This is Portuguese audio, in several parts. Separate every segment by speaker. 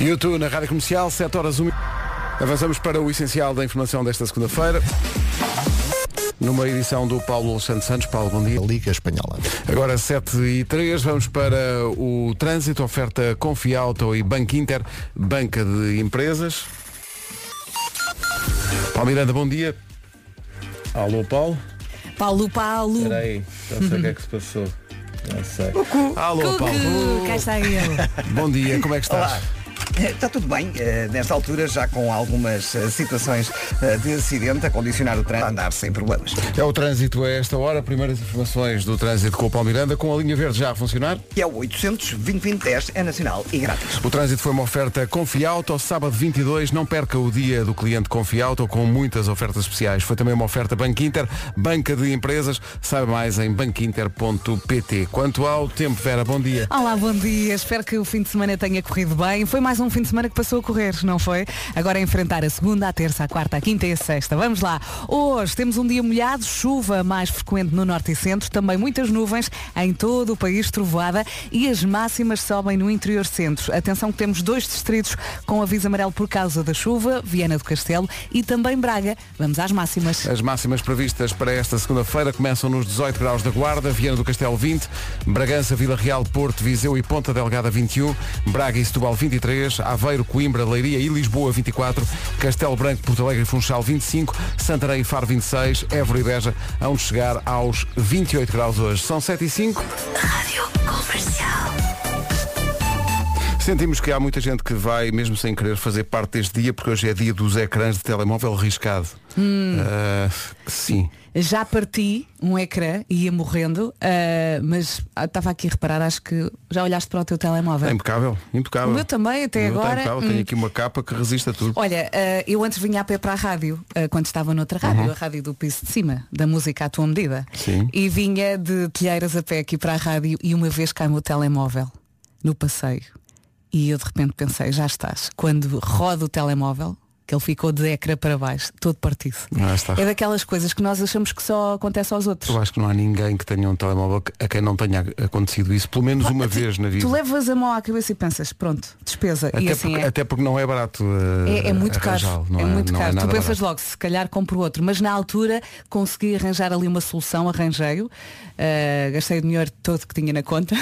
Speaker 1: YouTube na Rádio Comercial, 7 horas 1. Avançamos para o essencial da informação desta segunda-feira. Numa edição do Paulo Santos Santos. Paulo, bom dia.
Speaker 2: Liga Espanhola.
Speaker 1: Agora 7 e 3, vamos para o trânsito, oferta Confiauto e Banco Inter, banca de empresas. Paulo Miranda, bom dia. Alô, Paulo.
Speaker 3: Paulo, Paulo.
Speaker 1: Espera aí, já sei o que é que se passou. Já sei. Alô,
Speaker 3: Cucu,
Speaker 1: Paulo.
Speaker 3: cá está ele.
Speaker 1: Bom dia, como é que estás?
Speaker 4: Olá. Está tudo bem, eh, nesta altura já com algumas eh, situações eh, de acidente a condicionar o trânsito a andar sem problemas.
Speaker 1: É o trânsito a esta hora, primeiras informações do trânsito com o Paulo Miranda, com a linha verde já a funcionar.
Speaker 4: Que é o 800 2010 é nacional e grátis.
Speaker 1: O trânsito foi uma oferta Confiauto, sábado 22, não perca o dia do cliente Confiauto com muitas ofertas especiais. Foi também uma oferta Banco Inter, banca de empresas, saiba mais em banquinter.pt. Quanto ao tempo, Vera, bom dia.
Speaker 3: Olá, bom dia. Espero que o fim de semana tenha corrido bem. Foi mais um fim de semana que passou a correr, não foi? Agora é enfrentar a segunda, a terça, a quarta, a quinta e a sexta. Vamos lá. Hoje temos um dia molhado, chuva mais frequente no norte e centro, também muitas nuvens em todo o país, trovoada e as máximas sobem no interior centro. Atenção que temos dois distritos com aviso amarelo por causa da chuva, Viana do Castelo e também Braga. Vamos às máximas.
Speaker 1: As máximas previstas para esta segunda-feira começam nos 18 graus da Guarda, Viana do Castelo 20, Bragança, Vila Real, Porto, Viseu e Ponta Delgada 21, Braga e Setúbal 23, Aveiro, Coimbra, Leiria e Lisboa 24, Castelo Branco, Porto Alegre e Funchal 25, Santarém e Faro 26, Évora e Beja hão de chegar aos 28 graus hoje. São 7 e 5. Sentimos que há muita gente que vai, mesmo sem querer, fazer parte deste dia, porque hoje é dia dos ecrãs de telemóvel riscado. Ah, sim.
Speaker 3: Já parti um ecrã e ia morrendo, ah, mas ah, estava aqui a reparar, acho que já olhaste para o teu telemóvel.
Speaker 1: É impecável, impecável.
Speaker 3: O meu também, até
Speaker 1: O meu está
Speaker 3: agora.
Speaker 1: impecável,
Speaker 3: hum.
Speaker 1: Tenho aqui uma capa que resiste a tudo.
Speaker 3: Olha, ah, eu antes vinha a pé para a rádio, quando estava noutra rádio,
Speaker 1: Uhum.
Speaker 3: a rádio do piso de cima, da música à tua medida.
Speaker 1: Sim.
Speaker 3: E vinha de telheiras a pé aqui para a rádio e uma vez cai o meu telemóvel no passeio. E eu de repente pensei, já estás. Quando roda o telemóvel, que ele ficou de ecrã para baixo, todo partido.
Speaker 1: Ah.
Speaker 3: É daquelas coisas que nós achamos que só acontece aos outros.
Speaker 1: Eu acho que não há ninguém que tenha um telemóvel a quem não tenha acontecido isso, pelo menos uma vez na vida.
Speaker 3: Tu levas a mão à cabeça e pensas, pronto, despesa.
Speaker 1: Até,
Speaker 3: e assim
Speaker 1: porque,
Speaker 3: é.
Speaker 1: até porque não é barato. eh,
Speaker 3: É, é muito caro.
Speaker 1: não
Speaker 3: é, muito
Speaker 1: não
Speaker 3: caro. tu pensas
Speaker 1: barato.
Speaker 3: logo, se calhar compro outro. Mas na altura consegui arranjar ali uma solução, arranjei-o. Uh, gastei o dinheiro todo que tinha na conta.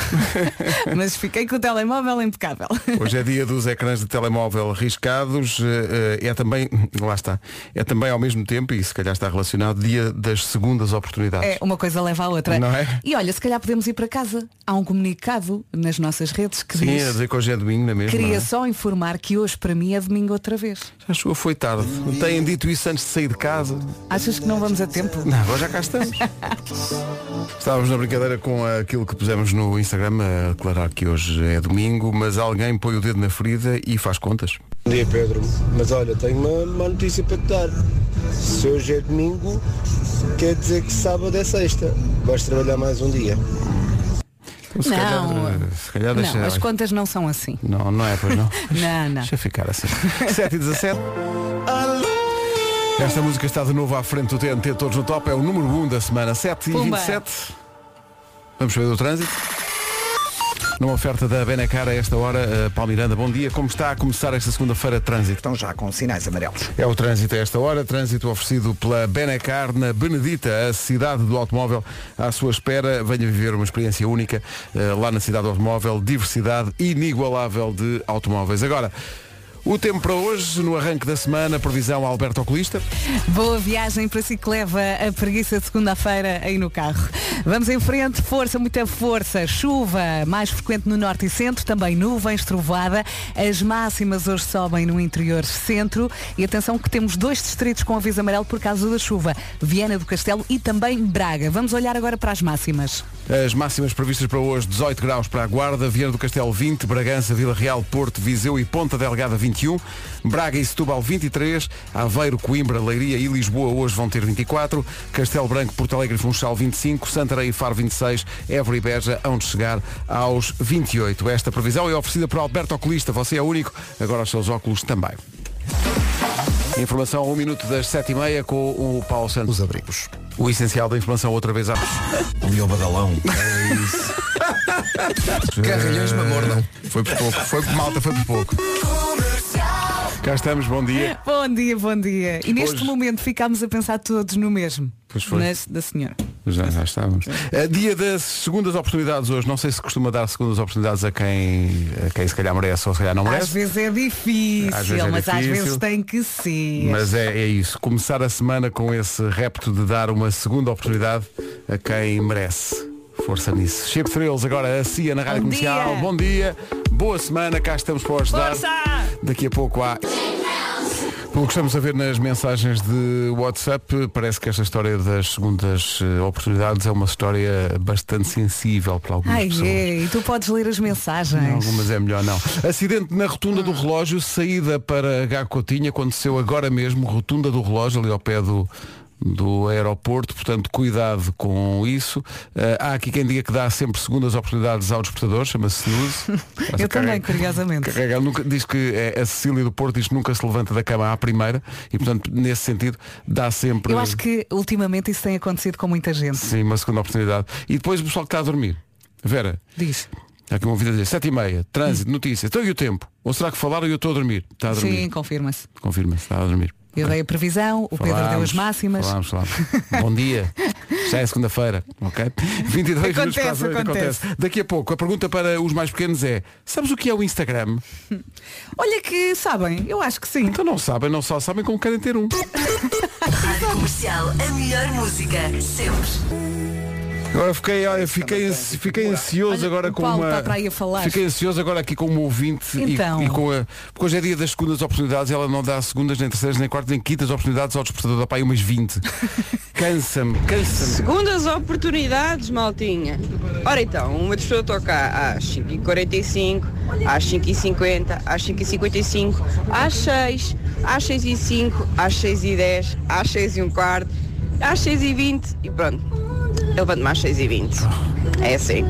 Speaker 3: mas fiquei com o telemóvel impecável.
Speaker 1: Hoje é dia dos ecrãs de telemóvel riscados. É também, lá está, é também ao mesmo tempo, e se calhar está relacionado, dia das segundas oportunidades.
Speaker 3: É, uma coisa leva à outra.
Speaker 1: Não é?
Speaker 3: E olha, se calhar podemos ir para casa. Há um comunicado nas nossas redes que
Speaker 1: Sim, a
Speaker 3: diz.
Speaker 1: dizer que hoje é domingo na mesma.
Speaker 3: Queria
Speaker 1: é?
Speaker 3: só informar que hoje para mim é domingo outra vez.
Speaker 1: Já chegou, foi tarde. Têm dito isso antes de sair de casa.
Speaker 3: Achas que não vamos a tempo?
Speaker 1: Não, agora já cá estamos. Estávamos na brincadeira com aquilo que pusemos no Instagram a declarar que hoje é domingo, mas alguém põe o dedo na ferida e faz contas.
Speaker 5: Bom dia Pedro, mas olha, tenho uma, uma notícia para te dar. Se hoje é domingo, quer dizer que sábado é sexta. Vais trabalhar mais um dia.
Speaker 1: Então, se
Speaker 3: Não.
Speaker 1: calhar, se calhar deixa.
Speaker 3: Não, as contas não são assim.
Speaker 1: Não, não é, pois não.
Speaker 3: Não, não.
Speaker 1: Deixa ficar assim. 7 e 17. Esta música está de novo à frente do TNT Todos no Top. É o número 1 da semana 7 e
Speaker 3: Pumba.
Speaker 1: 27. Vamos ver o trânsito. Numa oferta da Benacar a esta hora, eh, Paulo Miranda, bom dia. Como está a começar esta segunda-feira trânsito?
Speaker 4: Estão já com sinais amarelos.
Speaker 1: É o trânsito a esta hora, trânsito oferecido pela Benacar na Benedita, a cidade do automóvel à sua espera. Venha viver uma experiência única eh, lá na cidade do automóvel, diversidade inigualável de automóveis. Agora, o tempo para hoje, no arranque da semana, previsão Alberto Oculista.
Speaker 3: Boa viagem para si que leva a preguiça de segunda-feira aí no carro. Vamos em frente, força, muita força. Chuva mais frequente no norte e centro, também nuvens, trovoada. As máximas hoje sobem no interior centro. E atenção que temos dois distritos com aviso amarelo por causa da chuva. Viana do Castelo e também Braga. Vamos olhar agora para as máximas.
Speaker 1: As máximas previstas para hoje, 18 graus para a Guarda, Viana do Castelo 20, Bragança, Vila Real, Porto, Viseu e Ponta Delgada 21, Braga e Setúbal 23, Aveiro, Coimbra, Leiria e Lisboa hoje vão ter 24, Castelo Branco, Porto Alegre e Funchal 25, Santarém e Faro 26, Évora e Beja hão de chegar aos 28. Esta previsão é oferecida por Alberto Oculista, você é único, agora os seus óculos também. Informação a um minuto das 7h30 com o Paulo Santos.
Speaker 2: Os abrigos.
Speaker 1: O essencial da informação outra vez à...
Speaker 2: Ao badalão. É isso. Carrilhões me mordam.
Speaker 1: Foi por pouco, foi por malta, foi por pouco. Cá estamos, bom dia.
Speaker 3: Bom dia, bom dia. E neste
Speaker 1: Hoje-
Speaker 3: momento ficámos a pensar todos no mesmo.
Speaker 1: Pois foi.
Speaker 3: Nas- da senhora.
Speaker 1: Já, já estávamos. Eh, dia das segundas oportunidades hoje. Não sei se costuma dar segundas oportunidades a quem, a quem se calhar merece ou se calhar não
Speaker 3: Às
Speaker 1: merece.
Speaker 3: vezes é difícil,
Speaker 1: Às vezes é
Speaker 3: mas às
Speaker 1: difícil.
Speaker 3: vezes tem que ser.
Speaker 1: Mas é, é isso. Começar a semana com esse repto de dar uma segunda oportunidade a quem merece. Força nisso. Chip Thrills, agora a CIA na Rádio
Speaker 3: Bom
Speaker 1: Comercial.
Speaker 3: dia.
Speaker 1: Bom dia. Boa semana. Cá estamos para ajudar.
Speaker 3: Força!
Speaker 1: Daqui a pouco há. Pelo que estamos a ver nas mensagens de WhatsApp, parece que esta história das segundas eh, oportunidades é uma história bastante sensível para algumas
Speaker 3: Ai,
Speaker 1: pessoas.
Speaker 3: é, e tu podes ler as mensagens.
Speaker 1: Em Algumas é melhor não. Acidente na rotunda do relógio, saída para H Coutinho, aconteceu agora mesmo, rotunda do relógio, ali ao pé do, do aeroporto, portanto cuidado com isso. Eh, há aqui quem diga que dá sempre segundas oportunidades ao despertador, chama-se snooze.
Speaker 3: Eu também, curiosamente.
Speaker 1: Carrega, nunca, diz que é, a Cecília do Porto diz que nunca se levanta da cama à primeira e portanto nesse sentido dá sempre
Speaker 3: Eu acho que ultimamente isso tem acontecido com muita gente.
Speaker 1: sim, uma segunda oportunidade. E depois o pessoal que está a dormir. Vera,
Speaker 3: Diz.
Speaker 1: Há aqui uma vida a dizer, sete e meia, trânsito, notícias, então e o tempo? Ou será que falaram e eu estou a dormir? Está a dormir.
Speaker 3: Sim, confirma-se.
Speaker 1: Confirma-se, está a dormir.
Speaker 3: Eu dei a previsão, o Pedro deu as máximas.
Speaker 1: Falámos, falámos. Bom dia. Já é segunda-feira, ok? 22 minutos para as
Speaker 3: Acontece,
Speaker 1: oito,
Speaker 3: acontece.
Speaker 1: Daqui a pouco, a pergunta para os mais pequenos é, sabes o que é o Instagram?
Speaker 3: Olha que sabem, eu acho que sim.
Speaker 1: Então não sabem, não só sabem como querem ter um.
Speaker 6: Rádio Comercial, a melhor música, sempre.
Speaker 1: Agora fiquei, olha, fiquei, ansi- fiquei ansioso
Speaker 3: Olha,
Speaker 1: agora
Speaker 3: o
Speaker 1: com
Speaker 3: Paulo
Speaker 1: uma.
Speaker 3: está para aí a falar.
Speaker 1: Fiquei ansioso agora aqui com uma ouvinte e-
Speaker 3: Então.
Speaker 1: e, com a. Porque hoje é dia das segundas oportunidades, ela não dá segundas, nem terceiras, nem quartas, nem quintas oportunidades ao despertador, para aí umas 20. Cansa-me, cansa-me.
Speaker 7: Segundas oportunidades, maltinha. Ora então, uma pessoa toca às 5h45, às 5h50, às 5h55, às 6, às 6h05, às 6h10, às 6h um quarto, às 6h20 e pronto. Eu levanto-me às 6h20. É assim.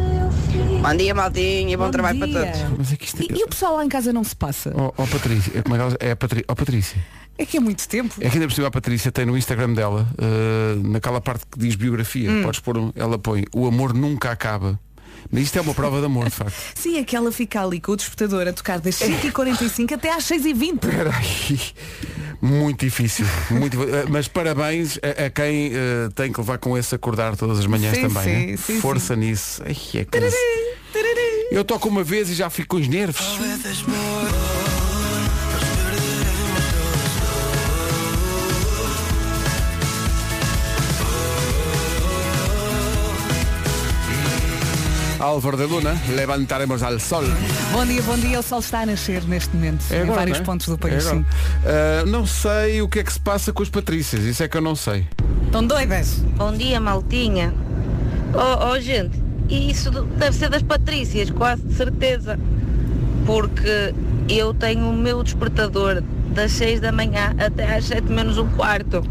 Speaker 7: Bom dia, maltinha, bom,
Speaker 3: Bom
Speaker 7: trabalho
Speaker 3: dia.
Speaker 7: para todos.
Speaker 1: Mas é que isto
Speaker 3: E, e o pessoal lá em casa não se passa?
Speaker 1: Oh, oh, Patrícia, é, como é, que é a Patrícia. Oh, Patrícia.
Speaker 3: É que é muito tempo.
Speaker 1: É que ainda por cima a Patrícia tem no Instagram dela, eh, naquela parte que diz biografia,
Speaker 3: Hum.
Speaker 1: podes pôr, um- ela põe, o amor nunca acaba. Mas isto é uma prova de amor, de facto.
Speaker 3: Sim, é que ela fica ali com o despertador a tocar das 5h45 até às 6h20.
Speaker 1: Espera aí. Muito difícil. Muito, eh, mas parabéns a, a quem eh, tem que levar com esse acordar todas as manhãs
Speaker 3: Sim,
Speaker 1: também.
Speaker 3: sim,
Speaker 1: né?
Speaker 3: sim,
Speaker 1: Força nisso. Ai, é. Eu toco uma vez e já fico com os nervos. Álvaro de Luna, levantaremos al sol.
Speaker 3: Bom dia, bom dia. O sol está a nascer neste momento
Speaker 1: É
Speaker 3: em
Speaker 1: agora,
Speaker 3: vários
Speaker 1: é?
Speaker 3: pontos do
Speaker 1: É
Speaker 3: país. sim.
Speaker 1: Ah, não sei o que é que se passa com as Patrícias, isso é que eu não sei.
Speaker 3: Estão doidas?
Speaker 8: Bom dia, Maltinha. Oh, oh, gente, isso deve ser das Patrícias, quase de certeza. Porque eu tenho o meu despertador das 6 da manhã até às 7 menos um quarto.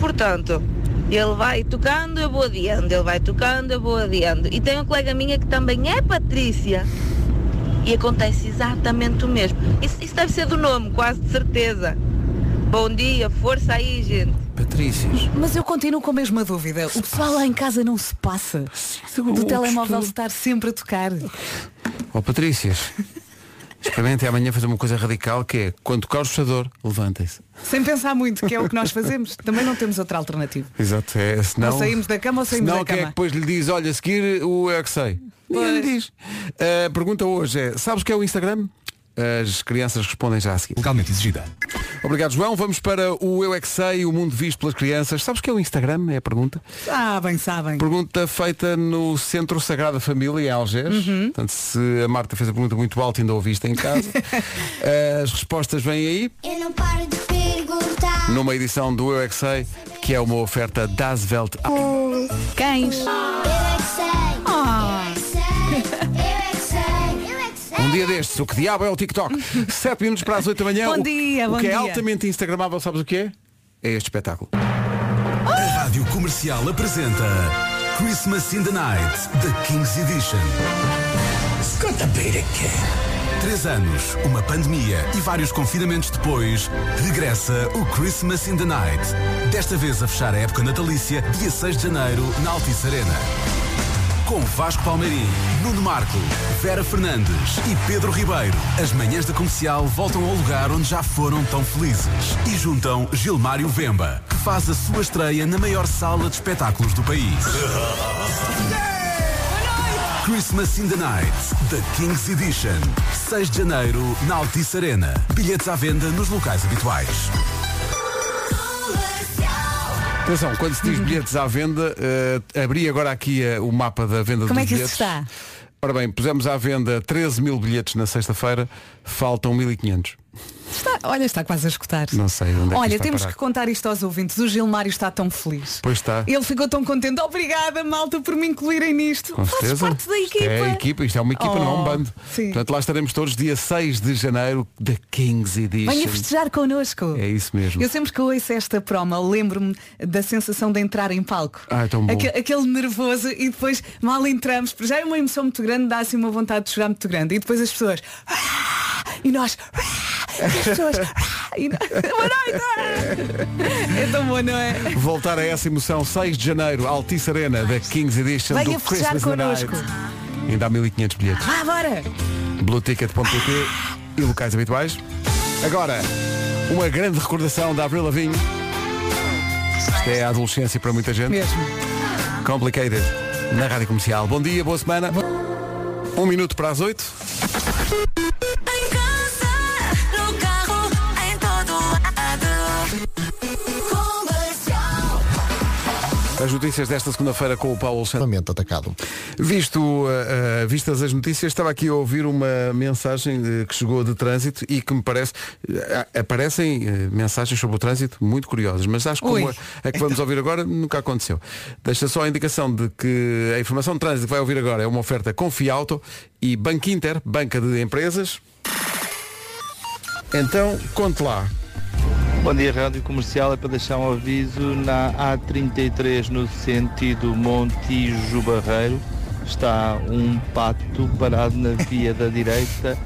Speaker 8: Portanto, ele vai tocando, eu vou adiando, ele vai tocando, eu vou adiando. E tem uma colega minha que também é Patrícia. E acontece exatamente o mesmo. Isso, isso deve ser do nome, quase de certeza. Bom dia, força aí, gente.
Speaker 1: Patrícias.
Speaker 3: Mas eu continuo com a mesma dúvida. O pessoal lá em casa não se passa.
Speaker 1: o
Speaker 3: Do telemóvel estar sempre a tocar.
Speaker 1: Ó Patrícias, experimentem amanhã fazer uma coisa radical que é, quando tocar o despertador, levantem-se.
Speaker 3: Sem pensar muito, que é o que nós fazemos. Também não temos outra alternativa.
Speaker 1: Exato, é, senão...
Speaker 3: Ou saímos da cama ou saímos
Speaker 1: senão
Speaker 3: da
Speaker 1: quem é que
Speaker 3: cama.
Speaker 1: depois lhe diz, olha, a seguir o é que sei. Ninguém lhe diz. A pergunta hoje é, sabes o que é o Instagram? As crianças respondem já a seguir.
Speaker 2: Legalmente exigida.
Speaker 1: Obrigado, João. Vamos para o Eu é que sei, o mundo visto pelas crianças. Sabes o que é o Instagram? É a pergunta.
Speaker 3: Sabem, sabem.
Speaker 1: Pergunta feita no Centro Sagrada Família, em Algés.
Speaker 3: Uhum.
Speaker 1: Portanto, se a Marta fez a pergunta muito alta, ainda ouviste em casa. As respostas vêm aí,
Speaker 9: Eu não paro de perguntar.
Speaker 1: numa edição do Eu é que sei, que é uma oferta das Welt.
Speaker 3: Cães.
Speaker 9: Eu é que sei.
Speaker 1: Um dia destes, o que diabo é o TikTok? 7 minutos para as 8 da manhã.
Speaker 3: Bom
Speaker 1: O-
Speaker 3: dia,
Speaker 1: o
Speaker 3: bom
Speaker 1: que é
Speaker 3: dia.
Speaker 1: altamente instagramável, sabes o que é? É este espetáculo.
Speaker 2: A Rádio Comercial apresenta Christmas in the Night, The King's Edition. Três anos, uma pandemia e vários confinamentos depois, regressa o Christmas in the Night. Desta vez a fechar a época natalícia, dia 6 de janeiro, na Altice Arena. Com Vasco Palmeirim, Nuno Marco, Vera Fernandes e Pedro Ribeiro. As manhãs da comercial voltam ao lugar onde já foram tão felizes. E juntam Gilmário Vemba, que faz a sua estreia na maior sala de espetáculos do país. Christmas in the Night, The King's Edition. 6 de janeiro, na Altice Arena. Bilhetes à venda nos locais habituais.
Speaker 1: Atenção, quando se diz bilhetes à venda, eh, abri agora aqui eh, o mapa da venda
Speaker 3: Como
Speaker 1: dos
Speaker 3: é que isso
Speaker 1: bilhetes.
Speaker 3: está?
Speaker 1: Ora bem, pusemos à venda 13 mil bilhetes na sexta-feira, faltam 1500.
Speaker 3: Está- olha, está quase a escutar.
Speaker 1: Não sei onde é que
Speaker 3: Olha,
Speaker 1: está
Speaker 3: temos que contar isto aos ouvintes. O Gilmário está tão feliz.
Speaker 1: Pois está.
Speaker 3: Ele ficou tão contente. Obrigada, malta, por me incluírem nisto.
Speaker 1: Com
Speaker 3: Fazes
Speaker 1: certeza.
Speaker 3: parte da
Speaker 1: Isto
Speaker 3: equipa.
Speaker 1: É a equipa, isto é uma equipa, não é um
Speaker 3: Oh,
Speaker 1: bando.
Speaker 3: sim.
Speaker 1: Portanto, lá estaremos todos dia 6 de janeiro da King's Edition.
Speaker 3: Venha festejar connosco.
Speaker 1: É isso mesmo.
Speaker 3: Eu sempre que ouço esta promo, lembro-me da sensação de entrar em palco.
Speaker 1: Ah, é tão bom.
Speaker 3: Aque- aquele nervoso e depois mal entramos, porque já é uma emoção muito grande, dá assim uma vontade de chorar muito grande. E depois as pessoas. "Ah!" E nós. "Ah!" As pessoas. "Ah!" Boa noite! É tão bom, não é?
Speaker 1: Voltar a essa emoção 6 de janeiro, Altice Arena da King's Edition
Speaker 3: Venha
Speaker 1: do Christmas the Night.
Speaker 3: connosco.
Speaker 1: Ainda há 1500 bilhetes.
Speaker 3: Vá, bora!
Speaker 1: blueticket.pt e locais habituais. Agora, uma grande recordação da Avril Lavigne. Isto é a adolescência para muita gente.
Speaker 3: Mesmo.
Speaker 1: Complicated. Na Rádio Comercial. Bom dia, boa semana. Um minuto para as oito. As notícias desta segunda-feira com o Paulo Santos.
Speaker 10: atacado.
Speaker 1: Visto, uh, uh, vistas as notícias, estava aqui a ouvir uma mensagem uh, que chegou de trânsito e que me parece. uh, aparecem mensagens sobre o trânsito muito curiosas, mas acho que como a, a que vamos ouvir agora nunca aconteceu. Deixa só a indicação de que a informação de trânsito que vai ouvir agora é uma oferta Confiauto e Banco Inter, banca de empresas. Então, conte lá.
Speaker 11: Bom dia, Rádio Comercial. É para deixar um aviso na A33 no sentido Montijo Barreiro. Está um pato parado na via da direita,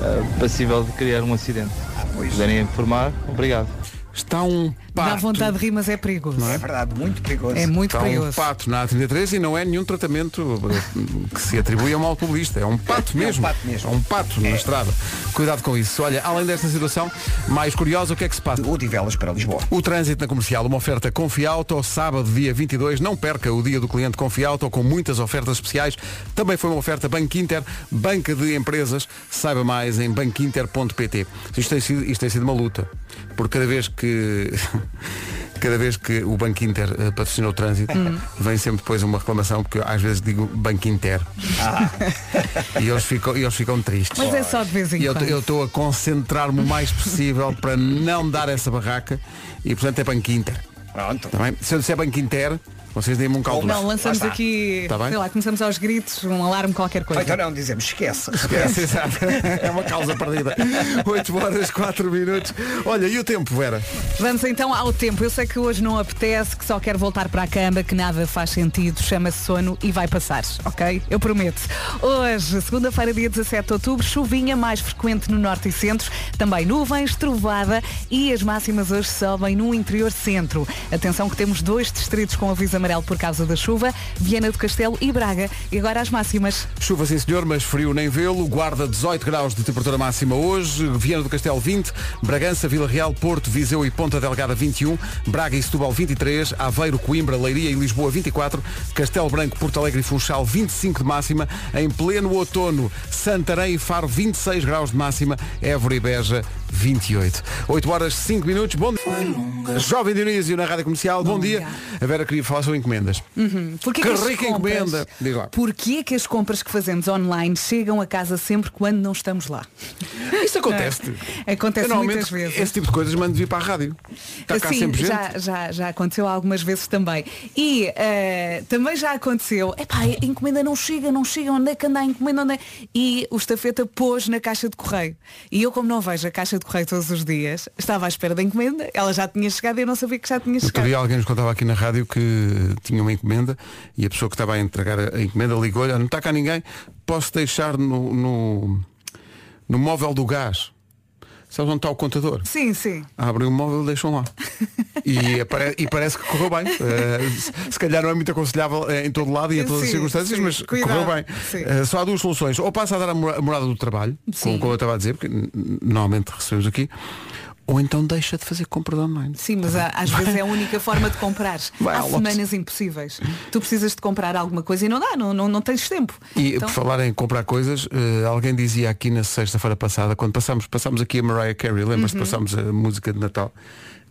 Speaker 11: eh, passível de criar um acidente. Se puderem informar, obrigado.
Speaker 1: Está um
Speaker 3: Dá
Speaker 1: pato.
Speaker 3: vontade de rir, mas é perigoso.
Speaker 4: É verdade, muito perigoso.
Speaker 3: É muito
Speaker 1: Está um
Speaker 3: perigoso.
Speaker 1: pato na A33 e não é nenhum tratamento que se atribui a um automobilista. É um pato
Speaker 4: É um
Speaker 1: mesmo.
Speaker 4: pato mesmo.
Speaker 1: É um pato na estrada. Cuidado com isso. Olha, além desta situação, mais curiosa, o que é que se passa?
Speaker 4: Odivelas para Lisboa.
Speaker 1: O trânsito na comercial, uma oferta Confiauto, sábado, dia 22. Não perca o dia do cliente Confiauto com muitas ofertas especiais. Também foi uma oferta Banco Inter, banca de empresas. Saiba mais em banquinter.pt. Isto tem sido, isto tem sido uma luta. Porque cada vez que. Cada vez que o Banco Inter eh, patrocina o trânsito, vem sempre depois uma reclamação, porque eu, às vezes digo Banco Inter. e eles ficam, eles ficam tristes.
Speaker 3: Mas é só de vez em
Speaker 1: E eu
Speaker 3: quando.
Speaker 1: eu estou a concentrar-me o mais possível para não dar essa barraca e portanto é Banco Inter.
Speaker 4: Pronto.
Speaker 1: Tá bem? Se eu disser Banco Inter, vocês deem-me um caldo.
Speaker 3: Não, lançamos aqui,
Speaker 1: Tá bem?
Speaker 3: sei lá, começamos aos gritos, um alarme, qualquer
Speaker 4: Ou
Speaker 3: coisa.
Speaker 4: então não, dizemos esquece.
Speaker 1: É, exato. é uma causa perdida. 8 horas, 4 minutos. Olha, e o tempo, Vera?
Speaker 3: Vamos então ao tempo. Eu sei que hoje não apetece, que só quer voltar para a cama, que nada faz sentido, chama-se sono e vai passar, ok? Eu prometo. Hoje, segunda-feira, dia 17 de outubro, chuvinha mais frequente no norte e centro, também nuvens, trovada e as máximas hoje sobem no interior centro. Atenção que temos dois distritos com aviso amarelo por causa da chuva, Viana do Castelo e Braga. E agora as máximas.
Speaker 1: Chuva sim senhor, mas frio nem vê-lo. Guarda 18 graus de temperatura máxima hoje. Viana do Castelo 20. Bragança, Vila Real, Porto, Viseu e Ponta Delgada 21. Braga e Setúbal 23. Aveiro, Coimbra, Leiria e Lisboa 24. Castelo Branco, Porto Alegre e Funchal 25 de máxima. Em pleno outono, Santarém e Faro 26 graus de máxima. Évora e Beja 28. 8 horas 5 minutos. Bom dia. Jovem Dionísio na Rádio Comercial. Bom, dia. A Vera queria falar sobre encomendas.
Speaker 3: Porquê
Speaker 1: Que
Speaker 3: as
Speaker 1: rica
Speaker 3: compras-
Speaker 1: encomenda. Diz lá.
Speaker 3: Porquê que as compras que fazemos online chegam a casa sempre quando não estamos lá?
Speaker 1: Isso acontece.
Speaker 3: Acontece
Speaker 1: Eu,
Speaker 3: muitas vezes.
Speaker 1: Esse tipo de coisas mando vir para a rádio. Está cá
Speaker 3: Sim,
Speaker 1: sempre gente.
Speaker 3: já, já, já aconteceu algumas vezes também. E eh, também já aconteceu, epá, a encomenda não chega, não chega, onde é que anda a encomenda? Onde é? E o estafeta pôs na caixa de correio. E eu, como não vejo a caixa de correio todos os dias, estava à espera da encomenda, ela já tinha chegado e eu não sabia que já tinha
Speaker 1: Outro
Speaker 3: chegado.
Speaker 1: dia alguém nos contava aqui na rádio que tinha uma encomenda e a pessoa que estava a entregar a encomenda ligou-lhe, "Ah, não está cá ninguém, posso deixar no, no, no móvel do gás. Sabes onde está o contador?
Speaker 3: Sim, sim.
Speaker 1: Abrem o móvel e deixam lá. E, apare- e parece que correu bem. Eh, se, calhar não é muito aconselhável eh, em todo lado e em todas as
Speaker 3: Sim,
Speaker 1: circunstâncias,
Speaker 3: sim.
Speaker 1: mas
Speaker 3: Cuidado.
Speaker 1: correu bem. Eh, só há duas soluções. Ou passa a dar a mora- a morada do trabalho,
Speaker 3: Sim.
Speaker 1: como, como eu estava a dizer, porque normalmente recebemos aqui, ou então deixa de fazer compras online.
Speaker 3: Sim, mas há- às vezes é a única forma de comprar.
Speaker 1: Vai
Speaker 3: Há semanas impossíveis. Tu precisas de comprar alguma coisa e não dá, não, não, não tens tempo.
Speaker 1: E
Speaker 3: Então,
Speaker 1: por falar em comprar coisas, eh, alguém dizia aqui na sexta-feira passada, quando passámos, passámos aqui a Mariah Carey, lembras-te, passámos a música de Natal.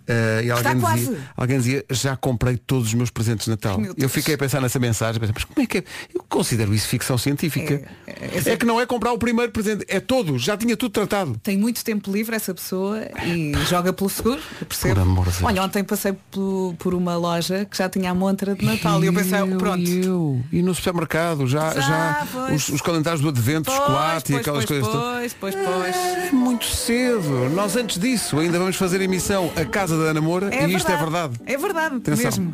Speaker 1: Eh, e alguém dizia, alguém dizia, já comprei todos os meus presentes de Natal. Eu fiquei a pensar nessa mensagem, mas como é que é? Eu considero isso ficção científica.
Speaker 3: É,
Speaker 1: É, que não é comprar o primeiro presente, é todos, já tinha tudo tratado.
Speaker 3: tem muito tempo livre essa pessoa e joga pelo seguro, percebo.
Speaker 1: Por amor de Deus.
Speaker 3: Olha, ontem passei pelo- por uma loja que já tinha a montra de Natal e eu pensei,
Speaker 1: Eu,
Speaker 3: pronto.
Speaker 1: E, eu. e no supermercado, já,
Speaker 3: Já,
Speaker 1: já os, os calendários do advento,
Speaker 3: Pois,
Speaker 1: chocolate e
Speaker 3: pois,
Speaker 1: aquelas
Speaker 3: pois,
Speaker 1: coisas
Speaker 3: pois, pois, pois.
Speaker 1: É muito cedo. Nós antes disso ainda vamos fazer emissão a casa da Ana Moura
Speaker 3: É
Speaker 1: e isto é verdade.
Speaker 3: É verdade,
Speaker 1: Atenção.
Speaker 3: mesmo.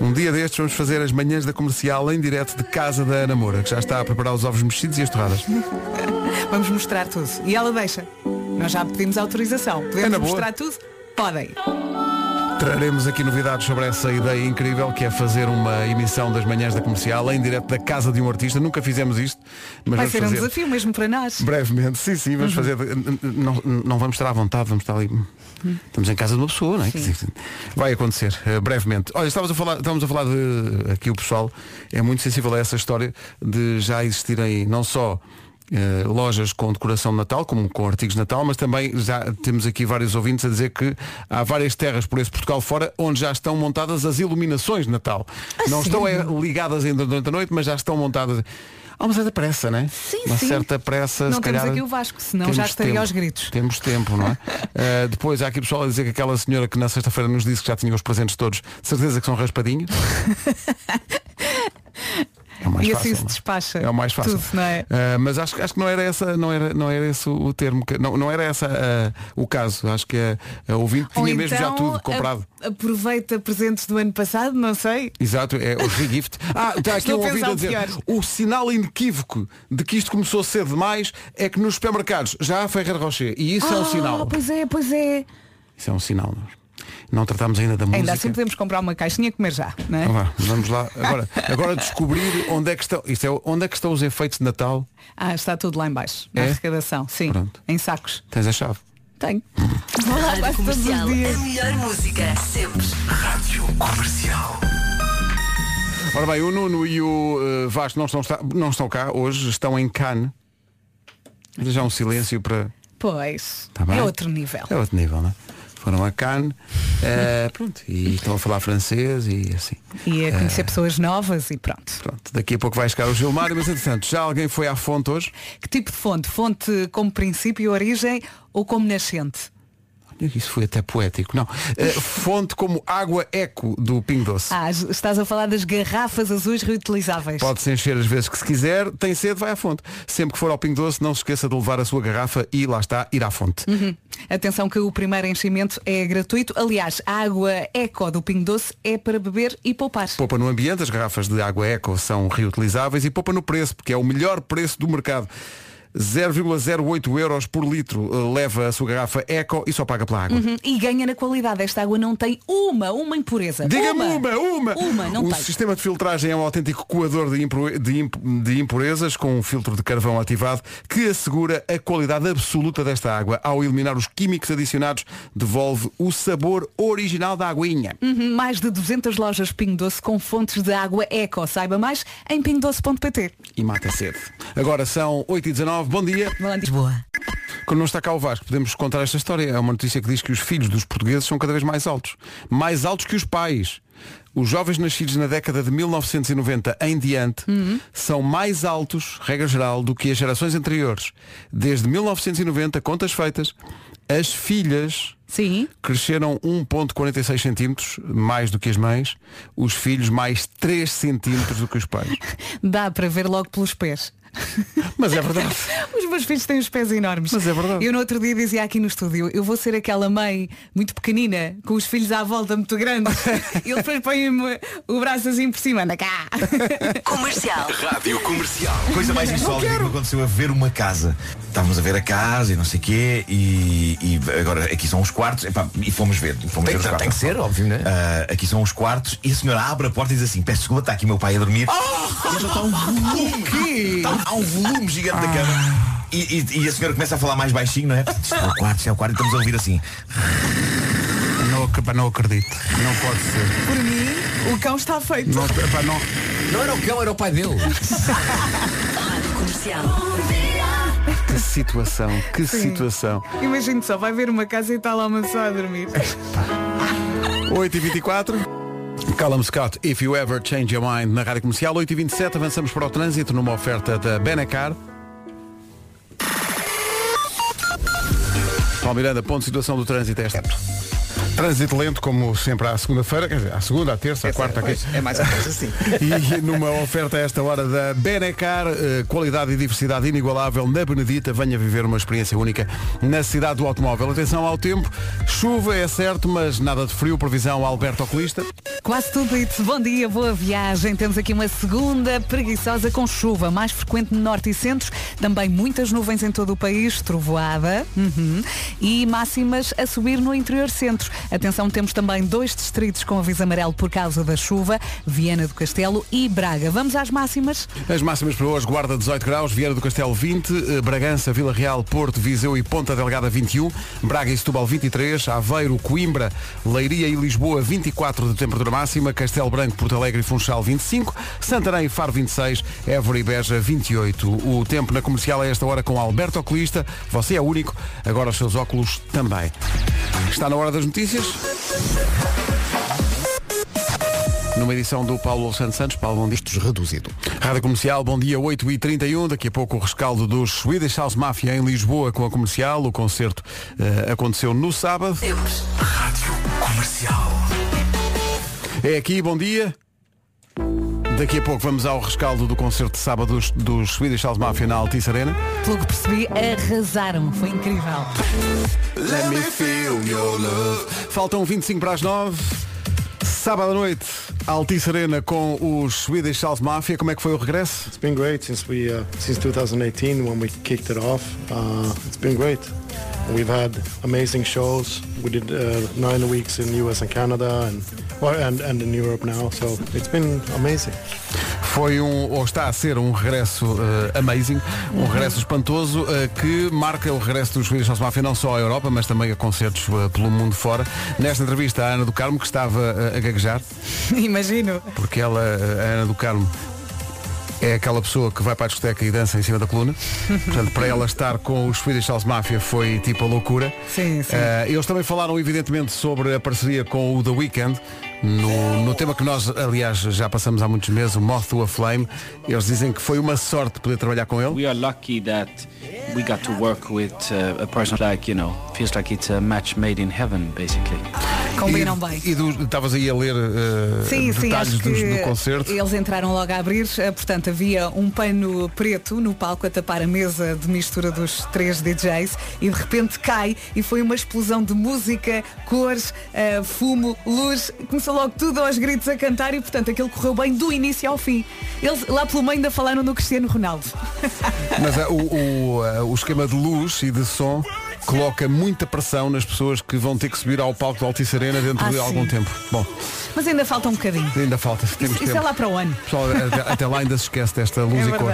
Speaker 1: Um dia destes vamos fazer as manhãs da comercial em direto de casa da Ana Moura, que já está a preparar os ovos mexidos e as torradas.
Speaker 3: Vamos mostrar tudo. E ela deixa. Nós já pedimos autorização.
Speaker 1: É
Speaker 3: Podemos
Speaker 1: na boa.
Speaker 3: mostrar tudo? Podem.
Speaker 1: Traremos aqui novidades sobre essa ideia incrível que é fazer uma emissão das manhãs da comercial em direto da casa de um artista. Nunca fizemos isto, mas
Speaker 3: Vai ser um
Speaker 1: fazer
Speaker 3: desafio mesmo para nós.
Speaker 1: brevemente. Sim, sim, vamos fazer. Não, não vamos estar à vontade, vamos estar ali. Estamos em casa de uma pessoa, não é? Dizer, Vai acontecer eh, brevemente. Olha, estávamos a falar, estávamos a falar de aqui o pessoal é muito sensível a essa história de já existirem não só eh, lojas com decoração de Natal, como com artigos de Natal, mas também já temos aqui vários ouvintes a dizer que há várias terras por esse Portugal fora onde já estão montadas as iluminações de Natal. não estão é, ligadas ainda durante a noite, mas já estão montadas. Há uma certa pressa, não é?
Speaker 3: Sim,
Speaker 1: uma
Speaker 3: sim.
Speaker 1: certa pressa,
Speaker 3: Não
Speaker 1: se
Speaker 3: temos aqui o Vasco, senão já estaria
Speaker 1: tempo.
Speaker 3: aos gritos.
Speaker 1: Temos tempo, não é? Uh, depois há aqui pessoal a dizer que aquela senhora que na sexta-feira nos disse que já tinha os presentes todos, de certeza que são raspadinhos. É mais
Speaker 3: E
Speaker 1: fácil.
Speaker 3: assim se
Speaker 1: é?
Speaker 3: despacha
Speaker 1: É o mais fácil.
Speaker 3: tudo, é?
Speaker 1: Uh, mas acho, acho que não era essa, não era, não era esse o termo, que- não, não era essa uh, o caso. Acho que a, a ouvinte tinha
Speaker 3: Ou
Speaker 1: mesmo já
Speaker 3: então,
Speaker 1: tudo comprado.
Speaker 3: a- aproveita presentes do ano passado, não sei.
Speaker 1: Exato, é o regift. Ah, está aqui um
Speaker 3: a
Speaker 1: ouvido a dizer
Speaker 3: pior.
Speaker 1: o sinal inequívoco de que isto começou cedo demais é que nos supermercados já há Ferrer Rocher e isso é um
Speaker 3: Ah,
Speaker 1: sinal.
Speaker 3: Pois é, pois é.
Speaker 1: Isso é um sinal. Não, não tratamos ainda da música.
Speaker 3: Ainda assim podemos comprar uma caixinha e comer já, não é?
Speaker 1: Vá, vamos lá. Agora, agora descobrir onde é que estão. Isto é, onde é que estão os efeitos de Natal?
Speaker 3: Ah, está tudo lá em baixo, na
Speaker 1: É?
Speaker 3: arrecadação. Sim,
Speaker 1: Pronto.
Speaker 3: em sacos.
Speaker 1: Tens a chave.
Speaker 3: Tenho. Vou lá os
Speaker 6: Comercial, a melhor música, sempre.
Speaker 2: Rádio Comercial.
Speaker 1: Ora bem, o Nuno e o eh, Vasco não estão, não estão cá hoje, estão em Cannes. Já um silêncio para.
Speaker 3: Pois,
Speaker 1: Tá
Speaker 3: é outro nível.
Speaker 1: É outro nível, não é? Foram a Cannes eh, pronto, e estão a falar francês e assim.
Speaker 3: E a conhecer pessoas novas e pronto.
Speaker 1: Pronto, daqui a pouco vai chegar o Gilmário, mas entretanto, já alguém foi à fonte hoje?
Speaker 3: Que tipo de fonte? Fonte como princípio, origem ou como nascente?
Speaker 1: Isso foi até poético, não. Eh, fonte como água eco do Pingo Doce.
Speaker 3: Ah, estás a falar das garrafas azuis reutilizáveis.
Speaker 1: Pode-se encher as vezes que se quiser, tem sede, vai à fonte. Sempre que for ao Pingo Doce, não se esqueça de levar a sua garrafa e lá está, ir à fonte.
Speaker 3: Uhum. Atenção que o primeiro enchimento é gratuito. Aliás, a água eco do Pingo Doce é para beber e poupar.
Speaker 1: Poupa no ambiente, as garrafas de água eco são reutilizáveis e poupa no preço, porque é o melhor preço do mercado. 0,08 euros por litro eh, leva a sua garrafa eco e só paga pela água.
Speaker 3: Uhum. E ganha na qualidade. Esta água não tem uma, uma impureza.
Speaker 1: Diga-me
Speaker 3: uma,
Speaker 1: uma, uma!
Speaker 3: Não
Speaker 1: o
Speaker 3: tem.
Speaker 1: sistema de filtragem é um autêntico coador de, de imp- de impurezas com um filtro de carvão ativado que assegura a qualidade absoluta desta água. Ao eliminar os químicos adicionados, devolve o sabor original da aguinha.
Speaker 3: Uhum. Mais de 200 lojas Pingo Doce com fontes de água eco. Saiba mais em pingodoce.pt.
Speaker 1: E mata a sede. Agora são 8h19, bom dia.
Speaker 3: Boa.
Speaker 1: Quando não está cá o Vasco, podemos contar esta história. É uma notícia que diz que os filhos dos portugueses são cada vez mais altos. Mais altos que os pais. Os jovens nascidos na década de 1990 em diante são mais altos, regra geral, do que as gerações anteriores. Desde 1990, contas feitas, as filhas
Speaker 3: Sim.
Speaker 1: cresceram 1.46 centímetros mais do que as mães, os filhos mais 3 centímetros do que os pais.
Speaker 3: Dá para ver logo pelos pés.
Speaker 1: Mas é verdade.
Speaker 3: Os meus filhos têm os pés enormes.
Speaker 1: Mas é verdade.
Speaker 3: Eu no outro dia dizia aqui no estúdio, eu vou ser aquela mãe muito pequenina, com os filhos à volta muito grandes. e ele depois põe-me o braço assim por cima, anda cá.
Speaker 6: Comercial.
Speaker 2: Rádio Comercial.
Speaker 10: Coisa mais insólita que me aconteceu a ver uma casa. Estávamos a ver a casa e não sei o quê e, e agora aqui são os quartos epá, e fomos ver. Fomos
Speaker 12: Tem-
Speaker 10: ver os
Speaker 12: tem que ser, óbvio, né?
Speaker 10: Ah, aqui são os quartos e a senhora abre a porta e diz assim, peço desculpa, está aqui meu pai a dormir. E já está um volume. Está- há um volume gigante da cama. E, e- e a senhora começa a falar mais baixinho, não é? Isto é o quarto, isto é o quarto e estamos a ouvir assim.
Speaker 1: Não, pá, não acredito. Não pode ser.
Speaker 3: Por mim, o cão está feito.
Speaker 1: Não, pá, não.
Speaker 12: Não era o cão, era o pai dele.
Speaker 6: Comercial.
Speaker 1: Que situação, que
Speaker 3: Sim.
Speaker 1: situação.
Speaker 3: Imagino só, vai ver uma casa e está lá uma pessoa a dormir.
Speaker 1: 8h24. Callum Scott, If You Ever Change Your Mind na Rádio Comercial. 8h27, avançamos para o trânsito numa oferta da Benacar. Paulo Miranda, ponto de situação do trânsito é esta. Trânsito lento, como sempre à segunda-feira, quer dizer, à segunda, à terça, à quarta, aqui.
Speaker 4: Pois, é mais ou menos assim.
Speaker 1: E numa oferta a esta hora da Benecar, eh, qualidade e diversidade inigualável na Benedita, venha viver uma experiência única na cidade do automóvel. Atenção ao tempo, chuva é certo, mas nada de frio, previsão Alberto Oculista.
Speaker 3: Quase tudo dito. Bom dia, boa viagem. Temos aqui uma segunda preguiçosa com chuva, mais frequente no norte e centro. Também muitas nuvens em todo o país, trovoada. uhum, E máximas a subir no interior centro. Atenção, temos também dois distritos com aviso amarelo por causa da chuva, Viana do Castelo e Braga. Vamos às máximas?
Speaker 1: As máximas para hoje, Guarda 18 graus, Vieira do Castelo 20, eh, Bragança, Vila Real, Porto, Viseu e Ponta Delgada 21, Braga e Setúbal 23, Aveiro, Coimbra, Leiria e Lisboa 24 de temperatura máxima, Castelo Branco, Porto Alegre e Funchal 25, Santarém e Faro 26, Évora e Beja 28. O tempo na comercial a esta hora com Alberto Oculista, você é único, agora os seus óculos também. Está na hora das notícias. Numa edição do Paulo Santos Santos, Paulo bom
Speaker 12: reduzido.
Speaker 1: Rádio Comercial, bom dia 8h31, daqui a pouco o rescaldo dos Swedish House Mafia em Lisboa com a comercial. O concerto eh, aconteceu no sábado.
Speaker 2: Rádio Comercial.
Speaker 1: É aqui, bom dia. Daqui a pouco vamos ao rescaldo do concerto de sábado dos, dos Swedish House Mafia na Altice Arena.
Speaker 3: Pelo que percebi, arrasaram. Foi incrível.
Speaker 1: Let me feel your love. Faltam 25 para as 9. Sábado à noite, Altice Arena com os Swedish House Mafia. Como é que foi o regresso?
Speaker 5: It's been great since we uh, since 2018 when we kicked it off. Uh, it's been great. We've had amazing shows. We did uh, nine weeks in US and Canada and well, and and in Europe now. So it's been amazing.
Speaker 1: Foi um, ou está a ser um regresso eh, amazing, um regresso espantoso eh, que marca o regresso dos Swedish House Mafia não só à Europa, mas também a concertos eh, pelo mundo fora. Nesta entrevista a Ana do Carmo, que estava eh, a gaguejar,
Speaker 3: Imagino.
Speaker 1: porque ela, eh, a Ana do Carmo, é aquela pessoa que vai para a discoteca e dança em cima da coluna. Portanto, para ela estar com os Swedish House Mafia foi tipo a loucura.
Speaker 3: Sim, sim.
Speaker 1: Eh, eles também falaram evidentemente sobre a parceria com o The Weeknd no, no tema que nós aliás já passamos há muitos meses, o Moth to a Flame. Eles dizem que foi uma sorte poder trabalhar com ele.
Speaker 13: We are lucky that we got to work with uh, a person like, you know, feels like it's a match made in heaven, basically.
Speaker 3: Combinam
Speaker 1: e,
Speaker 3: bem.
Speaker 1: E estavas aí a ler eh,
Speaker 3: Sim, sim,
Speaker 1: detalhes
Speaker 3: que
Speaker 1: dos- do concerto.
Speaker 3: eles entraram logo a abrir, eh, portanto havia um pano preto no palco a tapar a mesa de mistura dos três DJs e de repente cai e foi uma explosão de música, cores, eh, fumo, luz, começou logo tudo aos gritos a cantar e portanto aquilo correu bem do início ao fim. Eles lá pelo meio ainda falaram no Cristiano Ronaldo.
Speaker 1: Mas eh, o, o, o esquema de luz e de som coloca muita pressão nas pessoas que vão ter que subir ao palco do Altice Arena dentro
Speaker 3: Ah,
Speaker 1: de
Speaker 3: sim.
Speaker 1: algum tempo. Bom,
Speaker 3: Mas ainda falta um bocadinho.
Speaker 1: ainda falta. Temos
Speaker 3: Isso, isso é lá para o ano.
Speaker 1: Pessoal, até, até lá ainda se esquece desta luz
Speaker 3: É
Speaker 1: e cor.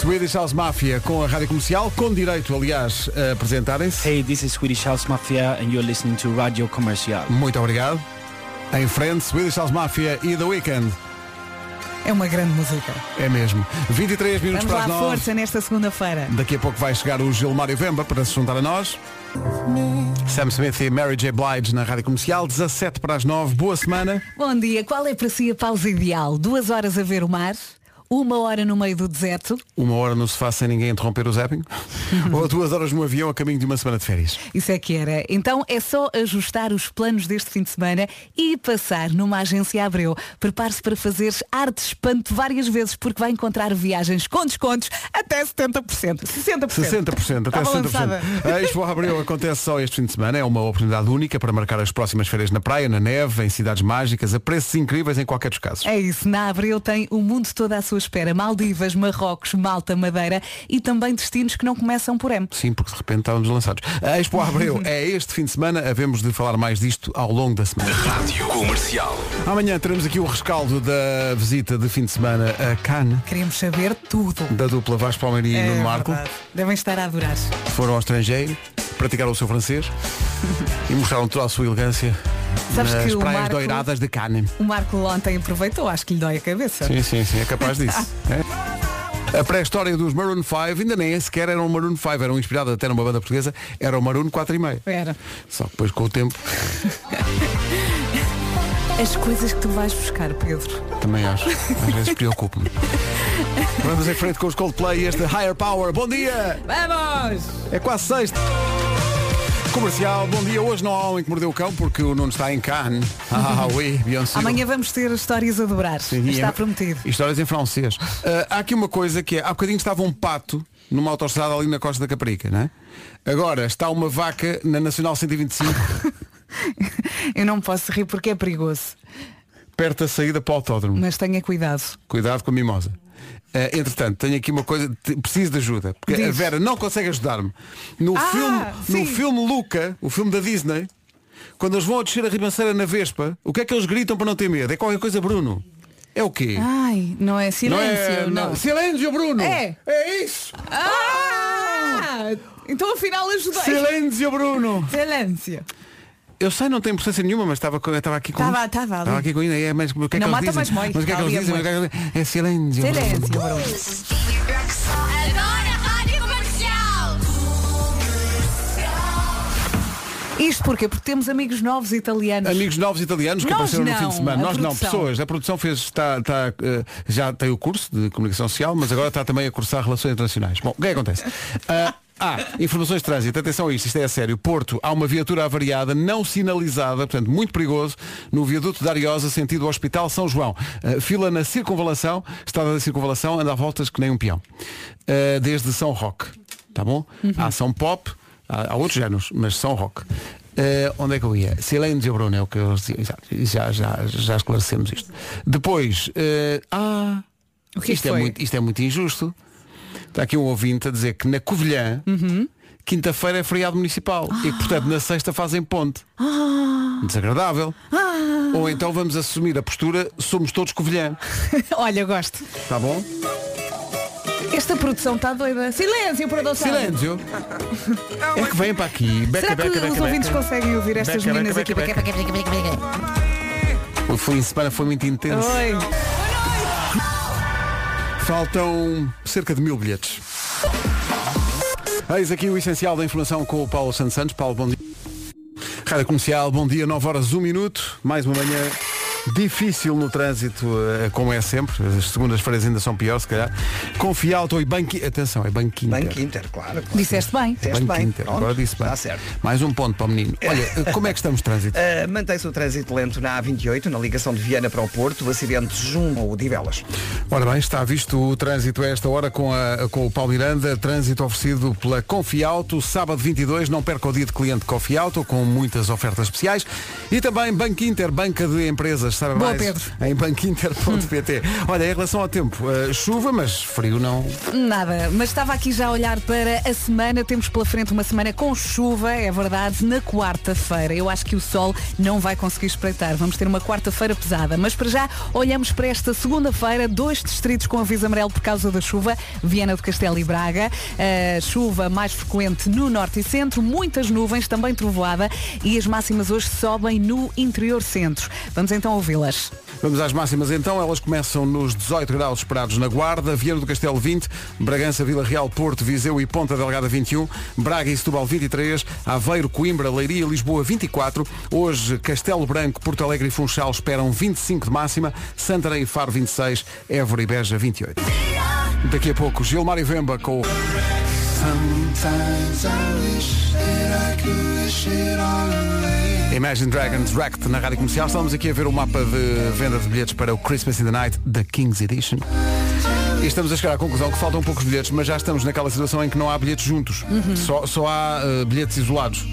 Speaker 1: Swedish House Mafia com a rádio comercial, com direito, aliás, a apresentarem-se.
Speaker 13: Hey, this is Swedish House Mafia and you're listening to Radio Comercial.
Speaker 1: Muito obrigado. Em frente, Swedish House Mafia e The Weeknd.
Speaker 3: É uma grande música.
Speaker 1: É mesmo. 23 minutos
Speaker 3: Vamos
Speaker 1: para
Speaker 3: lá
Speaker 1: as 9.
Speaker 3: força nesta segunda-feira.
Speaker 1: Daqui a pouco vai chegar o Gilmário Vemba para se juntar a nós. Sam Smith e Mary J. Blige na rádio comercial, 17 para as 9. Boa semana.
Speaker 3: Bom dia, qual é para si a pausa ideal? Duas horas a ver o mar? Uma hora no meio do deserto.
Speaker 1: Uma hora no sofá sem ninguém interromper o zapping. Ou duas horas no avião a caminho de uma semana de férias.
Speaker 3: Isso é que era. Então é só ajustar os planos deste fim de semana e passar numa agência Abreu. Prepare-se para fazeres arte espanto várias vezes, porque vai encontrar viagens com descontos até 70%. 60%.
Speaker 1: 60%, até
Speaker 3: Estava
Speaker 1: 60%.
Speaker 3: lançada.
Speaker 1: A Expo Abreu acontece só este fim de semana. É uma oportunidade única para marcar as próximas férias na praia, na neve, em cidades mágicas, a preços incríveis em qualquer dos casos.
Speaker 3: É isso, na Abreu tem o mundo todo à sua espera. Maldivas, Marrocos, Malta, Madeira e também destinos que não começam por M.
Speaker 1: Sim, porque de repente estávamos lançados. A Expo Abreu é este fim de semana. Havemos de falar mais disto ao longo da semana.
Speaker 2: Rádio Comercial.
Speaker 1: Amanhã teremos aqui o rescaldo da visita de fim de semana a Cannes,
Speaker 3: Queremos saber tudo.
Speaker 1: da dupla Vasco Palmeiras e
Speaker 3: É
Speaker 1: Nuno Marco.
Speaker 3: verdade. Devem estar a adorar.
Speaker 1: Foram ao estrangeiro, praticaram o seu francês e mostraram toda a sua elegância
Speaker 3: Sabes
Speaker 1: nas
Speaker 3: que
Speaker 1: praias
Speaker 3: Marco-
Speaker 1: doiradas de Cannes.
Speaker 3: O Marco ontem aproveitou, acho que lhe dói a cabeça.
Speaker 1: Sim, sim, sim, é capaz disso. É. A pré-história dos Maroon 5 ainda nem sequer eram Maroon 5, eram inspirados até numa banda portuguesa, era o Maroon 4,5.
Speaker 3: Era.
Speaker 1: Só que depois com o tempo,
Speaker 3: As coisas que tu vais buscar, Pedro.
Speaker 1: também acho, às vezes preocupo-me. Vamos em frente com os Coldplay e este Higher Power. Bom dia!
Speaker 3: Vamos!
Speaker 1: É quase sexta. Comercial, bom dia. Hoje não há homem que mordeu o cão porque o Nuno está em Cannes. Ah, oui, Beyoncé.
Speaker 3: Amanhã vamos ter histórias a dobrar.
Speaker 1: Sim,
Speaker 3: Está
Speaker 1: é-
Speaker 3: prometido.
Speaker 1: Histórias em francês. Ah, há aqui uma coisa que é, há bocadinho estava um pato numa autostrada ali na Costa da Caparica, não é? Agora está uma vaca na Nacional 125,
Speaker 3: Eu não posso rir porque é perigoso.
Speaker 1: perto da saída para o autódromo.
Speaker 3: Mas tenha cuidado.
Speaker 1: Cuidado com a mimosa. Ah, entretanto, tenho aqui uma coisa, preciso de ajuda. Porque a
Speaker 3: Diz.
Speaker 1: Vera não consegue ajudar-me. No,
Speaker 3: Ah,
Speaker 1: filme, no filme Luca, o filme da Disney, quando eles vão a descer a ribanceira na Vespa, o que é que eles gritam para não ter medo? É qualquer coisa, Bruno. É o quê?
Speaker 3: Ai, não é silêncio,
Speaker 1: é-
Speaker 3: não.
Speaker 1: Silêncio, Bruno!
Speaker 3: É.
Speaker 1: É isso!
Speaker 3: Ah! Então afinal ajudei.
Speaker 1: Silêncio, Bruno!
Speaker 3: Silêncio.
Speaker 1: Eu sei, não tem importância nenhuma, mas estava, estava aqui com
Speaker 3: Estava- estava.
Speaker 1: Estava aqui com isso. É, mas o que é
Speaker 3: Não
Speaker 1: dizem? que é que eles dizem?
Speaker 3: é
Speaker 1: Mas o que é que eles dizem? É silêncio.
Speaker 3: Silêncio. Isto porquê? Porque temos amigos novos italianos.
Speaker 1: Amigos novos italianos que
Speaker 3: Nós
Speaker 1: apareceram no
Speaker 3: não,
Speaker 1: fim de semana. Nós não,
Speaker 3: produção.
Speaker 1: pessoas. A produção fez, está, está, eh, já tem o curso de comunicação social, mas agora está também a cursar relações internacionais. Bom, o que é que acontece? Ah, ah, informações de trânsito, atenção a isto, isto é a sério. Porto, há uma viatura avariada não sinalizada, portanto muito perigoso, no viaduto da Ariosa, sentido Hospital São João. Ah, fila na circunvalação, estrada da circunvalação, anda a voltas que nem um peão. Ah, desde São Roque, tá bom? Há São Pop, há, há outros géneros, mas São Roque. Eh, onde é que eu ia? Silêncio Bruno é o que eu. Já, já, já esclarecemos isto. Depois, ah,
Speaker 3: O que é
Speaker 1: isto, é muito, isto é muito injusto. Está aqui um ouvinte a dizer que na Covilhã,
Speaker 3: Uhum.
Speaker 1: quinta-feira é feriado municipal e que, portanto, na sexta fazem ponte.
Speaker 3: Ah,
Speaker 1: Desagradável. Ou então vamos assumir a postura, somos todos Covilhã.
Speaker 3: Olha, gosto.
Speaker 1: Está bom?
Speaker 3: Esta produção está doida. Silêncio, produção.
Speaker 1: Silêncio. É que vem para aqui. Beca,
Speaker 3: Será que
Speaker 1: beca, beca,
Speaker 3: os ouvintes
Speaker 1: beca.
Speaker 3: conseguem ouvir estas meninas aqui?
Speaker 1: O fim de semana foi muito intenso.
Speaker 3: Oi.
Speaker 1: Faltam cerca de mil bilhetes. Eis aqui o essencial da informação com o Paulo Santos Santos. Paulo, bom dia. Rádio Comercial, bom dia, 9 horas, 1 minuto. Mais uma manhã difícil no trânsito, eh, como é sempre. As segundas-feiras ainda são piores, se calhar. Com Fialto e Banco... Atenção, é Banco Inter.
Speaker 4: Banco Inter, claro.
Speaker 3: Disseste bem.
Speaker 4: Disseste
Speaker 1: Banco
Speaker 4: bem.
Speaker 1: Inter.
Speaker 4: Pronto,
Speaker 1: Agora disse bem.
Speaker 4: Está certo.
Speaker 1: Mais um ponto para o menino. Olha, eh, como é que estamos de trânsito?
Speaker 4: Uh, Mantém-se o trânsito lento na A28, na ligação de Viana para o Porto, o acidente junto ao Divelas.
Speaker 1: Ora bem, está visto o trânsito a esta hora com, a, com o Paulo Miranda, trânsito oferecido pela Confiauto, sábado 22, não perca o dia de cliente Confiauto, com muitas ofertas especiais. E também Banco Inter, banca de empresas, sabe
Speaker 3: Boa,
Speaker 1: mais?
Speaker 3: Pedro.
Speaker 1: Em banquinter.pt. Olha, em relação ao tempo, eh, chuva, mas frio não.
Speaker 3: Nada, mas estava aqui já a olhar para a semana. Temos pela frente uma semana com chuva, é verdade, na quarta-feira. Eu acho que o sol não vai conseguir espreitar. Vamos ter uma quarta-feira pesada. Mas para já, olhamos para esta segunda-feira, dois distritos com aviso amarelo por causa da chuva, Viana do Castelo e Braga. A chuva mais frequente no norte e centro, muitas nuvens, também trovoada, e as máximas hoje sobem no interior centro. Vamos então ouvir ouvi-las.
Speaker 1: Vamos às máximas então, elas começam nos 18 graus esperados na Guarda, Vieira do Castelo 20, Bragança, Vila Real, Porto, Viseu e Ponta Delgada 21, Braga e Setúbal 23, Aveiro, Coimbra, Leiria e Lisboa 24, hoje Castelo Branco, Porto Alegre e Funchal esperam 25 de máxima, Santarém e Faro 26, Évora e Beja 28. Daqui a pouco Gilmar e Vemba com o... Imagine Dragons Wrecked na Rádio Comercial. Estamos aqui a ver o mapa de venda de bilhetes para o Christmas in the Night da King's Edition. E estamos a chegar à conclusão que faltam poucos bilhetes, mas já estamos naquela situação em que não há bilhetes juntos. Só, só há eh, bilhetes isolados.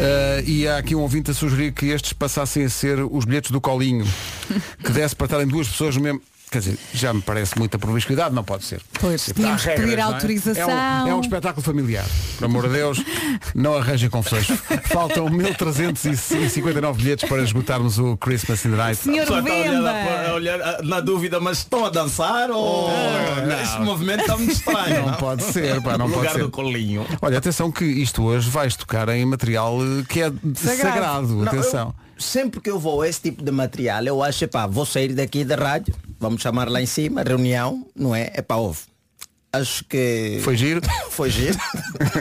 Speaker 1: Eh, e há aqui um ouvinte a sugerir que estes passassem a ser os bilhetes do colinho. Que desse para estarem duas pessoas no mesmo. Quer dizer, já me parece muita promiscuidade, não pode ser.
Speaker 3: Pois, tínhamos que pedir
Speaker 1: não é?
Speaker 3: autorização.
Speaker 1: É um, é um espetáculo familiar. Por amor de Deus, não arranjem confusões. Faltam 1359 bilhetes para esgotarmos o Christmas in the Night.
Speaker 3: Senhor
Speaker 14: está a olhar, a olhar, na dúvida, mas estão a dançar ou
Speaker 1: não.
Speaker 14: este movimento está muito estranho?
Speaker 1: Não pode ser, pá, não
Speaker 14: no
Speaker 1: pode
Speaker 14: lugar
Speaker 1: ser.
Speaker 14: do colinho.
Speaker 1: Olha, atenção que isto hoje vais tocar em material que é sagrado.
Speaker 15: Não,
Speaker 1: atenção.
Speaker 15: eu- sempre que eu vou a esse tipo de material, eu acho, pá, vou sair daqui da rádio, vamos chamar lá em cima, reunião, não é? É pá, ouve. Acho que.
Speaker 1: Foi giro?
Speaker 15: Foi giro.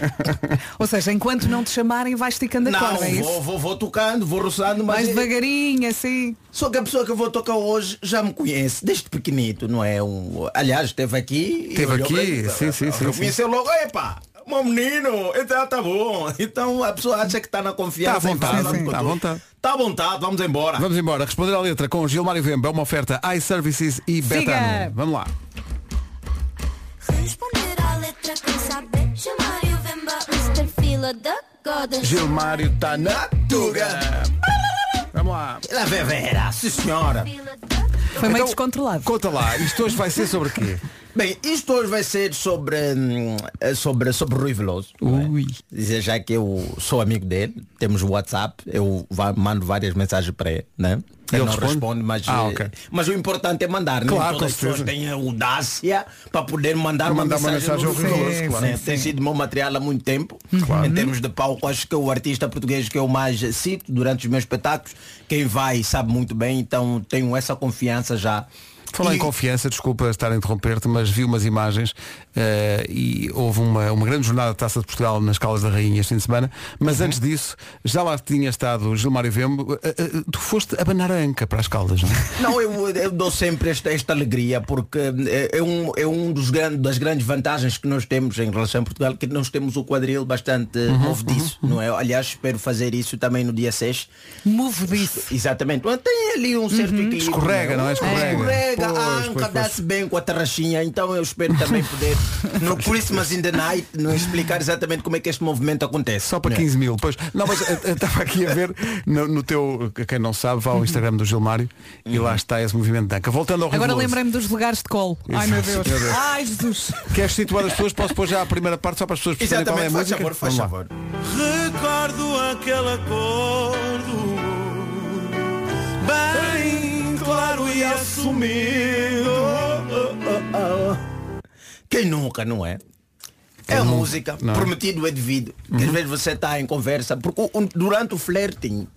Speaker 3: Ou seja, enquanto não te chamarem, vais esticando a
Speaker 15: Não,
Speaker 3: corda, é isso?
Speaker 15: vou, vou, vou tocando, vou roçando, mas.
Speaker 3: Mais devagarinho, assim.
Speaker 15: Só que a pessoa que eu vou tocar hoje já me conhece, desde pequenito, não é? Um, aliás, esteve aqui.
Speaker 1: Esteve aqui, sim, sim, sim,
Speaker 15: Reconheceu logo, epá, meu menino, então tá bom. Então a pessoa acha que está na confiança.
Speaker 1: Está à vontade, sim, está à
Speaker 15: tudo.
Speaker 1: vontade.
Speaker 15: Está à vontade, vamos embora.
Speaker 1: Vamos embora. Responder à letra com Gilmar e Vemba. É uma oferta iServices e
Speaker 3: Siga.
Speaker 1: Betano. Vamos lá.
Speaker 9: Responder à letra com saber. Chamar e o Vemba, Mr. Fila da Goda.
Speaker 15: Gilmário está na tuga.
Speaker 1: Vamos lá.
Speaker 15: La Vera, sim senhora.
Speaker 3: Foi meio
Speaker 1: Então,
Speaker 3: descontrolado.
Speaker 1: Conta lá, isto hoje vai ser sobre quê?
Speaker 15: Bem, isto hoje vai ser sobre hum, sobre sobre Rui Veloso. é?
Speaker 1: Ui.
Speaker 15: Dizer já que eu sou amigo dele, temos o WhatsApp, eu mando várias mensagens para ele, né?
Speaker 1: Ele
Speaker 15: Ele não
Speaker 1: responde?
Speaker 15: responde, mas,
Speaker 1: Ah,
Speaker 15: eh,
Speaker 1: ok.
Speaker 15: mas o importante é mandar. Nem
Speaker 1: Claro,
Speaker 15: todas as
Speaker 1: com
Speaker 15: pessoas têm a audácia para poder mandar,
Speaker 1: Mandar uma
Speaker 15: uma
Speaker 1: mensagem
Speaker 15: mensagem, ao
Speaker 1: Veloso, claro.
Speaker 15: né? Tem sido meu material há muito tempo. Em termos de palco, acho que é o artista português que eu mais cito durante os meus espetáculos. Quem vai sabe muito bem, então tenho essa confiança já.
Speaker 1: Falar em
Speaker 15: E-
Speaker 1: confiança, desculpa estar a interromper-te, mas vi umas imagens e houve uma, uma grande jornada de Taça de Portugal nas Calas da Rainha este fim de semana, mas antes disso, já lá tinha estado o Gilmário Vembo, eh, eh, tu foste abanar a anca para as Caldas, não é?
Speaker 15: Não, eu, eu dou sempre esta, esta alegria porque é, é um, é um dos grandes, das grandes vantagens que nós temos em relação a Portugal, que nós temos o quadril bastante
Speaker 1: Uhum,
Speaker 15: movediço, não é? Aliás, espero fazer isso também no dia 6.
Speaker 3: Movediço.
Speaker 15: Exatamente. Tem ali um certo equilíbrio.
Speaker 1: Escorrega, não é? Escorrega.
Speaker 15: Escorrega,
Speaker 1: Pois,
Speaker 15: a anca dá-se bem com a tarraxinha, então eu espero também poder no Christmas in the Night não explicar exatamente como é que este movimento acontece.
Speaker 1: Só para 15 mil. Pois, não, mas eh, eh, estava aqui a ver no, no teu, quem não sabe, vá ao Instagram do Gilmário e lá está esse movimento de anca. Voltando ao
Speaker 3: Agora lembrei-me dos lugares de colo. Ai meu Deus.
Speaker 1: meu Deus.
Speaker 3: Ai Jesus.
Speaker 1: Queres situar as pessoas? Posso pôr já a primeira parte só para as pessoas perceberem qual é a música?
Speaker 15: favor, faz
Speaker 1: Vamos lá.
Speaker 15: favor.
Speaker 16: Recordo aquele acordo Bem claro e assumido
Speaker 15: Quem nunca, não é? É a música,
Speaker 1: não é?
Speaker 15: prometido é devido. Que às vezes você está em conversa, porque durante o flirting,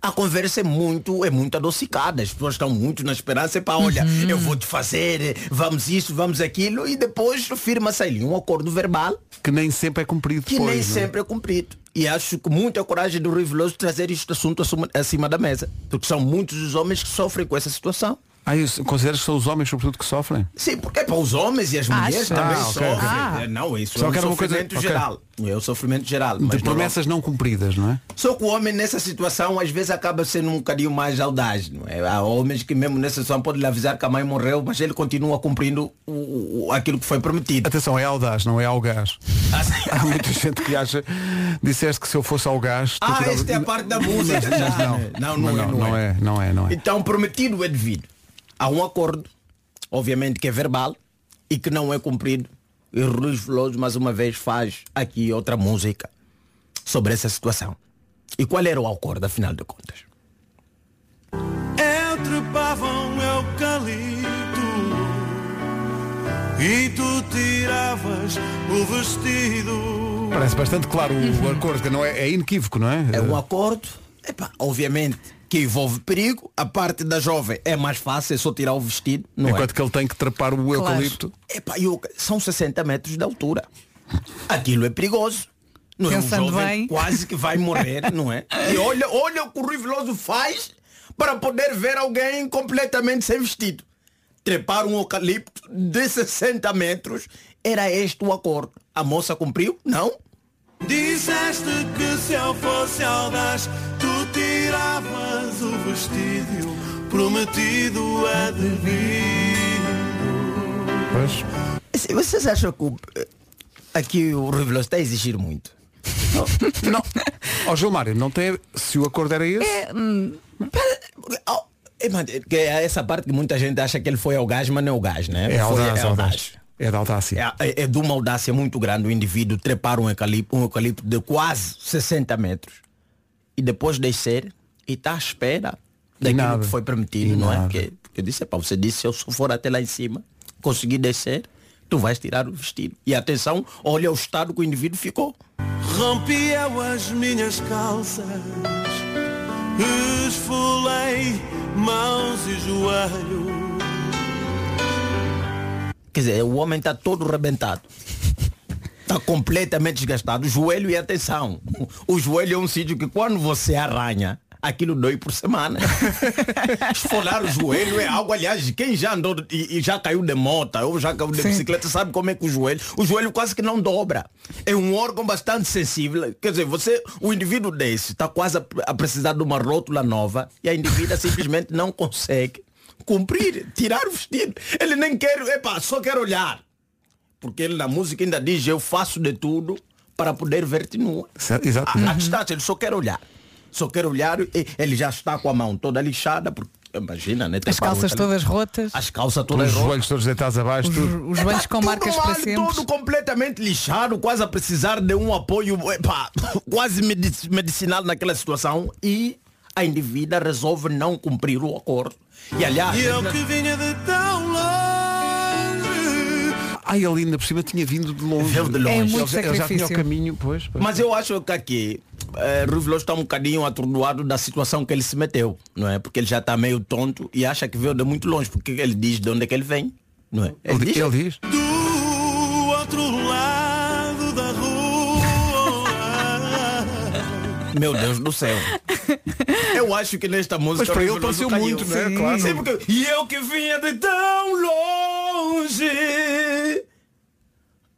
Speaker 15: a conversa é muito, é muito adocicada. As pessoas estão muito na esperança para, olha, eu vou te fazer, vamos isso, vamos aquilo, e depois firma-se ali um acordo verbal
Speaker 1: Que nem sempre é cumprido
Speaker 15: que
Speaker 1: depois,
Speaker 15: nem
Speaker 1: não é?
Speaker 15: sempre é cumprido. E acho que muita coragem do Rui Veloso trazer este assunto acima, acima da mesa. Porque são muitos os homens que sofrem com essa situação.
Speaker 1: Ah, isso, consideras que são os homens, sobretudo, que sofrem?
Speaker 15: Sim, porque é para os homens e as mulheres
Speaker 1: Acha?
Speaker 15: também
Speaker 1: Ah, ok,
Speaker 15: sofrem. É, Não, isso
Speaker 1: Só
Speaker 15: é um
Speaker 1: coisa-
Speaker 15: sofrimento
Speaker 1: ok.
Speaker 15: geral. É o sofrimento geral.
Speaker 1: De
Speaker 15: Mas não-
Speaker 1: promessas não cumpridas, não é?
Speaker 15: Só que o homem nessa situação às vezes acaba sendo um bocadinho mais audaz. Não é? Há homens que mesmo nessa situação podem lhe avisar que a mãe morreu, mas ele continua cumprindo o, o- aquilo que foi prometido.
Speaker 1: Atenção, é audaz, não é ao gás. Há muita gente que acha. Disseste que se eu fosse ao gás. tu
Speaker 15: Ah, esta é a parte da música.
Speaker 1: Não,
Speaker 15: não,
Speaker 1: Mas
Speaker 15: não, é,
Speaker 1: não é, não é, não é.
Speaker 15: Então prometido é devido. Há um acordo, obviamente que é verbal e que não é cumprido. E Luís Veloso mais uma vez faz aqui outra música sobre essa situação. E qual era o acordo, afinal de contas?
Speaker 16: Entrepavam eucalipto E tu tiravas o vestido
Speaker 1: Parece bastante claro o, acordo, que não é, é inequívoco, não é?
Speaker 15: É um acordo, epá, obviamente, que envolve perigo, a parte da jovem é mais fácil, é só tirar o vestido, não
Speaker 1: Enquanto
Speaker 15: é?
Speaker 1: que ele tem que trapar o eucalipto.
Speaker 15: Epá, eu- são 60 metros de altura. Aquilo é perigoso. Não é?
Speaker 3: Pensando
Speaker 15: o jovem
Speaker 3: bem.
Speaker 15: quase que vai morrer, não é? E olha, olha o que o Rui Veloso faz para poder ver alguém completamente sem vestido. Trepar um eucalipto de 60 metros. Era este o acordo. A moça cumpriu? Não.
Speaker 16: Disseste que se eu fosse audaz tiravas o vestido Prometido a devido
Speaker 15: Se- Vocês acham que o- aqui o Rui está a exigir muito?
Speaker 1: Não. Ó Gilmário, não tem. Se o acordo era esse.
Speaker 3: É, hum,
Speaker 15: É, mano, que é essa parte que muita gente acha que ele foi ao gás, mas não é o gás, né?
Speaker 1: É
Speaker 15: Foi-
Speaker 1: audaz,
Speaker 15: é
Speaker 1: audaz. É da audácia.
Speaker 15: É, é de uma audácia muito grande o indivíduo trepar um eucalipto, um eucalipto de quase 60 metros e depois descer e está à espera daquilo
Speaker 1: nada.
Speaker 15: que foi permitido,
Speaker 1: E
Speaker 15: não é? Porque eu disse, para você disse, se eu só for até lá em cima, conseguir descer, tu vais tirar o vestido. E atenção, olha o estado que o indivíduo ficou.
Speaker 16: Rompi eu as minhas calças Esfolei mãos e joelhos
Speaker 15: Quer dizer, o homem está todo rebentado. Está completamente desgastado. O joelho e atenção. O joelho é um sítio que quando você arranha, aquilo dói por semana. Esfolar o joelho é algo, aliás, quem já andou e, e já caiu de moto ou já caiu de
Speaker 3: Sim.
Speaker 15: bicicleta sabe como é que o joelho, o joelho quase que não dobra. É um órgão bastante sensível. Quer dizer, você, o indivíduo desse está quase a, a precisar de uma rótula nova e a indivídua simplesmente não consegue cumprir, tirar o vestido. Ele nem quer, epá, só quer olhar. Porque ele na música ainda diz, eu faço de tudo para poder ver-te nua.
Speaker 1: Certo, Exato.
Speaker 15: A, a distância, ele só quer olhar. Só quer olhar e ele já está com a mão toda lixada, porque imagina, né?
Speaker 3: as calças todas rotas,
Speaker 15: As calças
Speaker 1: Os
Speaker 15: todas rotas.
Speaker 1: joelhos todos deitados abaixo.
Speaker 3: os, os joelhos com
Speaker 15: Tudo
Speaker 3: marcas para sempre.
Speaker 15: Todo completamente lixado, quase a precisar de um apoio epá, quase medici- medicinal naquela situação e a indivídua resolve não cumprir o acordo. E aliás,
Speaker 16: E eu que vinha de
Speaker 1: Ai, ele ainda por cima tinha vindo de longe.
Speaker 15: Veio de longe.
Speaker 3: É
Speaker 1: Ele
Speaker 3: muito
Speaker 1: já- ele já tinha o caminho, pois. pois.
Speaker 15: Mas eu acho que aqui Veloso está um bocadinho atordoado da situação que ele se meteu, não é? Porque ele já está meio tonto e acha que veio de muito longe, porque ele diz de onde é que ele vem, não é?
Speaker 1: Ele,
Speaker 15: diz,
Speaker 1: ele diz.
Speaker 16: Do outro lado da rua
Speaker 15: Meu Deus do céu. Eu acho que nesta música
Speaker 1: Mas para ele pareceu muito, é?
Speaker 15: Sim.
Speaker 1: Claro.
Speaker 15: Sim, porque- E eu que vinha de tão longe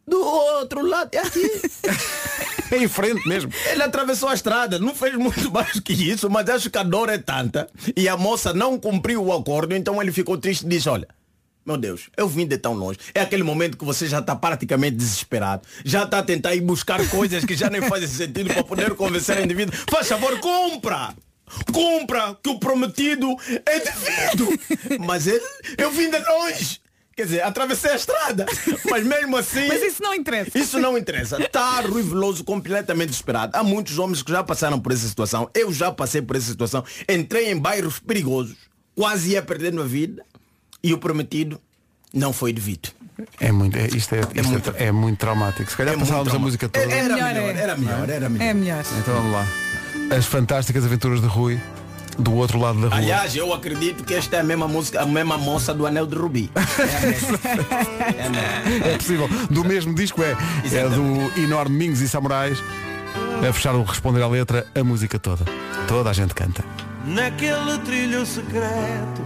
Speaker 15: do outro lado é aqui.
Speaker 1: É em frente mesmo.
Speaker 15: Ele atravessou a estrada, não fez muito mais que isso, mas acho que a dor é tanta e a moça não cumpriu o acordo, então ele ficou triste e disse, olha, meu Deus, eu vim de tão longe. É aquele momento que você já está praticamente desesperado. Já está a tentar ir buscar coisas que já nem fazem sentido para poder convencer o indivíduo. Faz favor, compra! Compra, que o prometido é devido. Mas ele, eu vim de longe. Quer dizer, atravessei a estrada. Mas mesmo assim.
Speaker 3: Mas isso não interessa.
Speaker 15: Isso não interessa. Está Rui Veloso completamente desesperado. Há muitos homens que já passaram por essa situação. Eu já passei por essa situação. Entrei em bairros perigosos. Quase ia perdendo a vida. E o prometido não foi devido.
Speaker 1: É muito, é, isto é, isto é,
Speaker 15: muito-
Speaker 1: é muito traumático. Se calhar
Speaker 15: É
Speaker 1: passávamos a música toda.
Speaker 15: Era,
Speaker 3: Melhor
Speaker 15: melhor,
Speaker 3: é.
Speaker 15: era melhor, era melhor.
Speaker 3: É melhor.
Speaker 1: Então vamos lá. As fantásticas aventuras de Rui do outro lado da rua.
Speaker 15: Aliás, eu acredito que esta é a mesma música, a mesma moça do Anel de Rubi. É a mesma. É a mesma.
Speaker 1: É possível. Do mesmo disco é. É do enorme Mingos e Samurais. A fechar o responder à letra, a música toda. Toda a gente canta.
Speaker 16: Naquele trilho secreto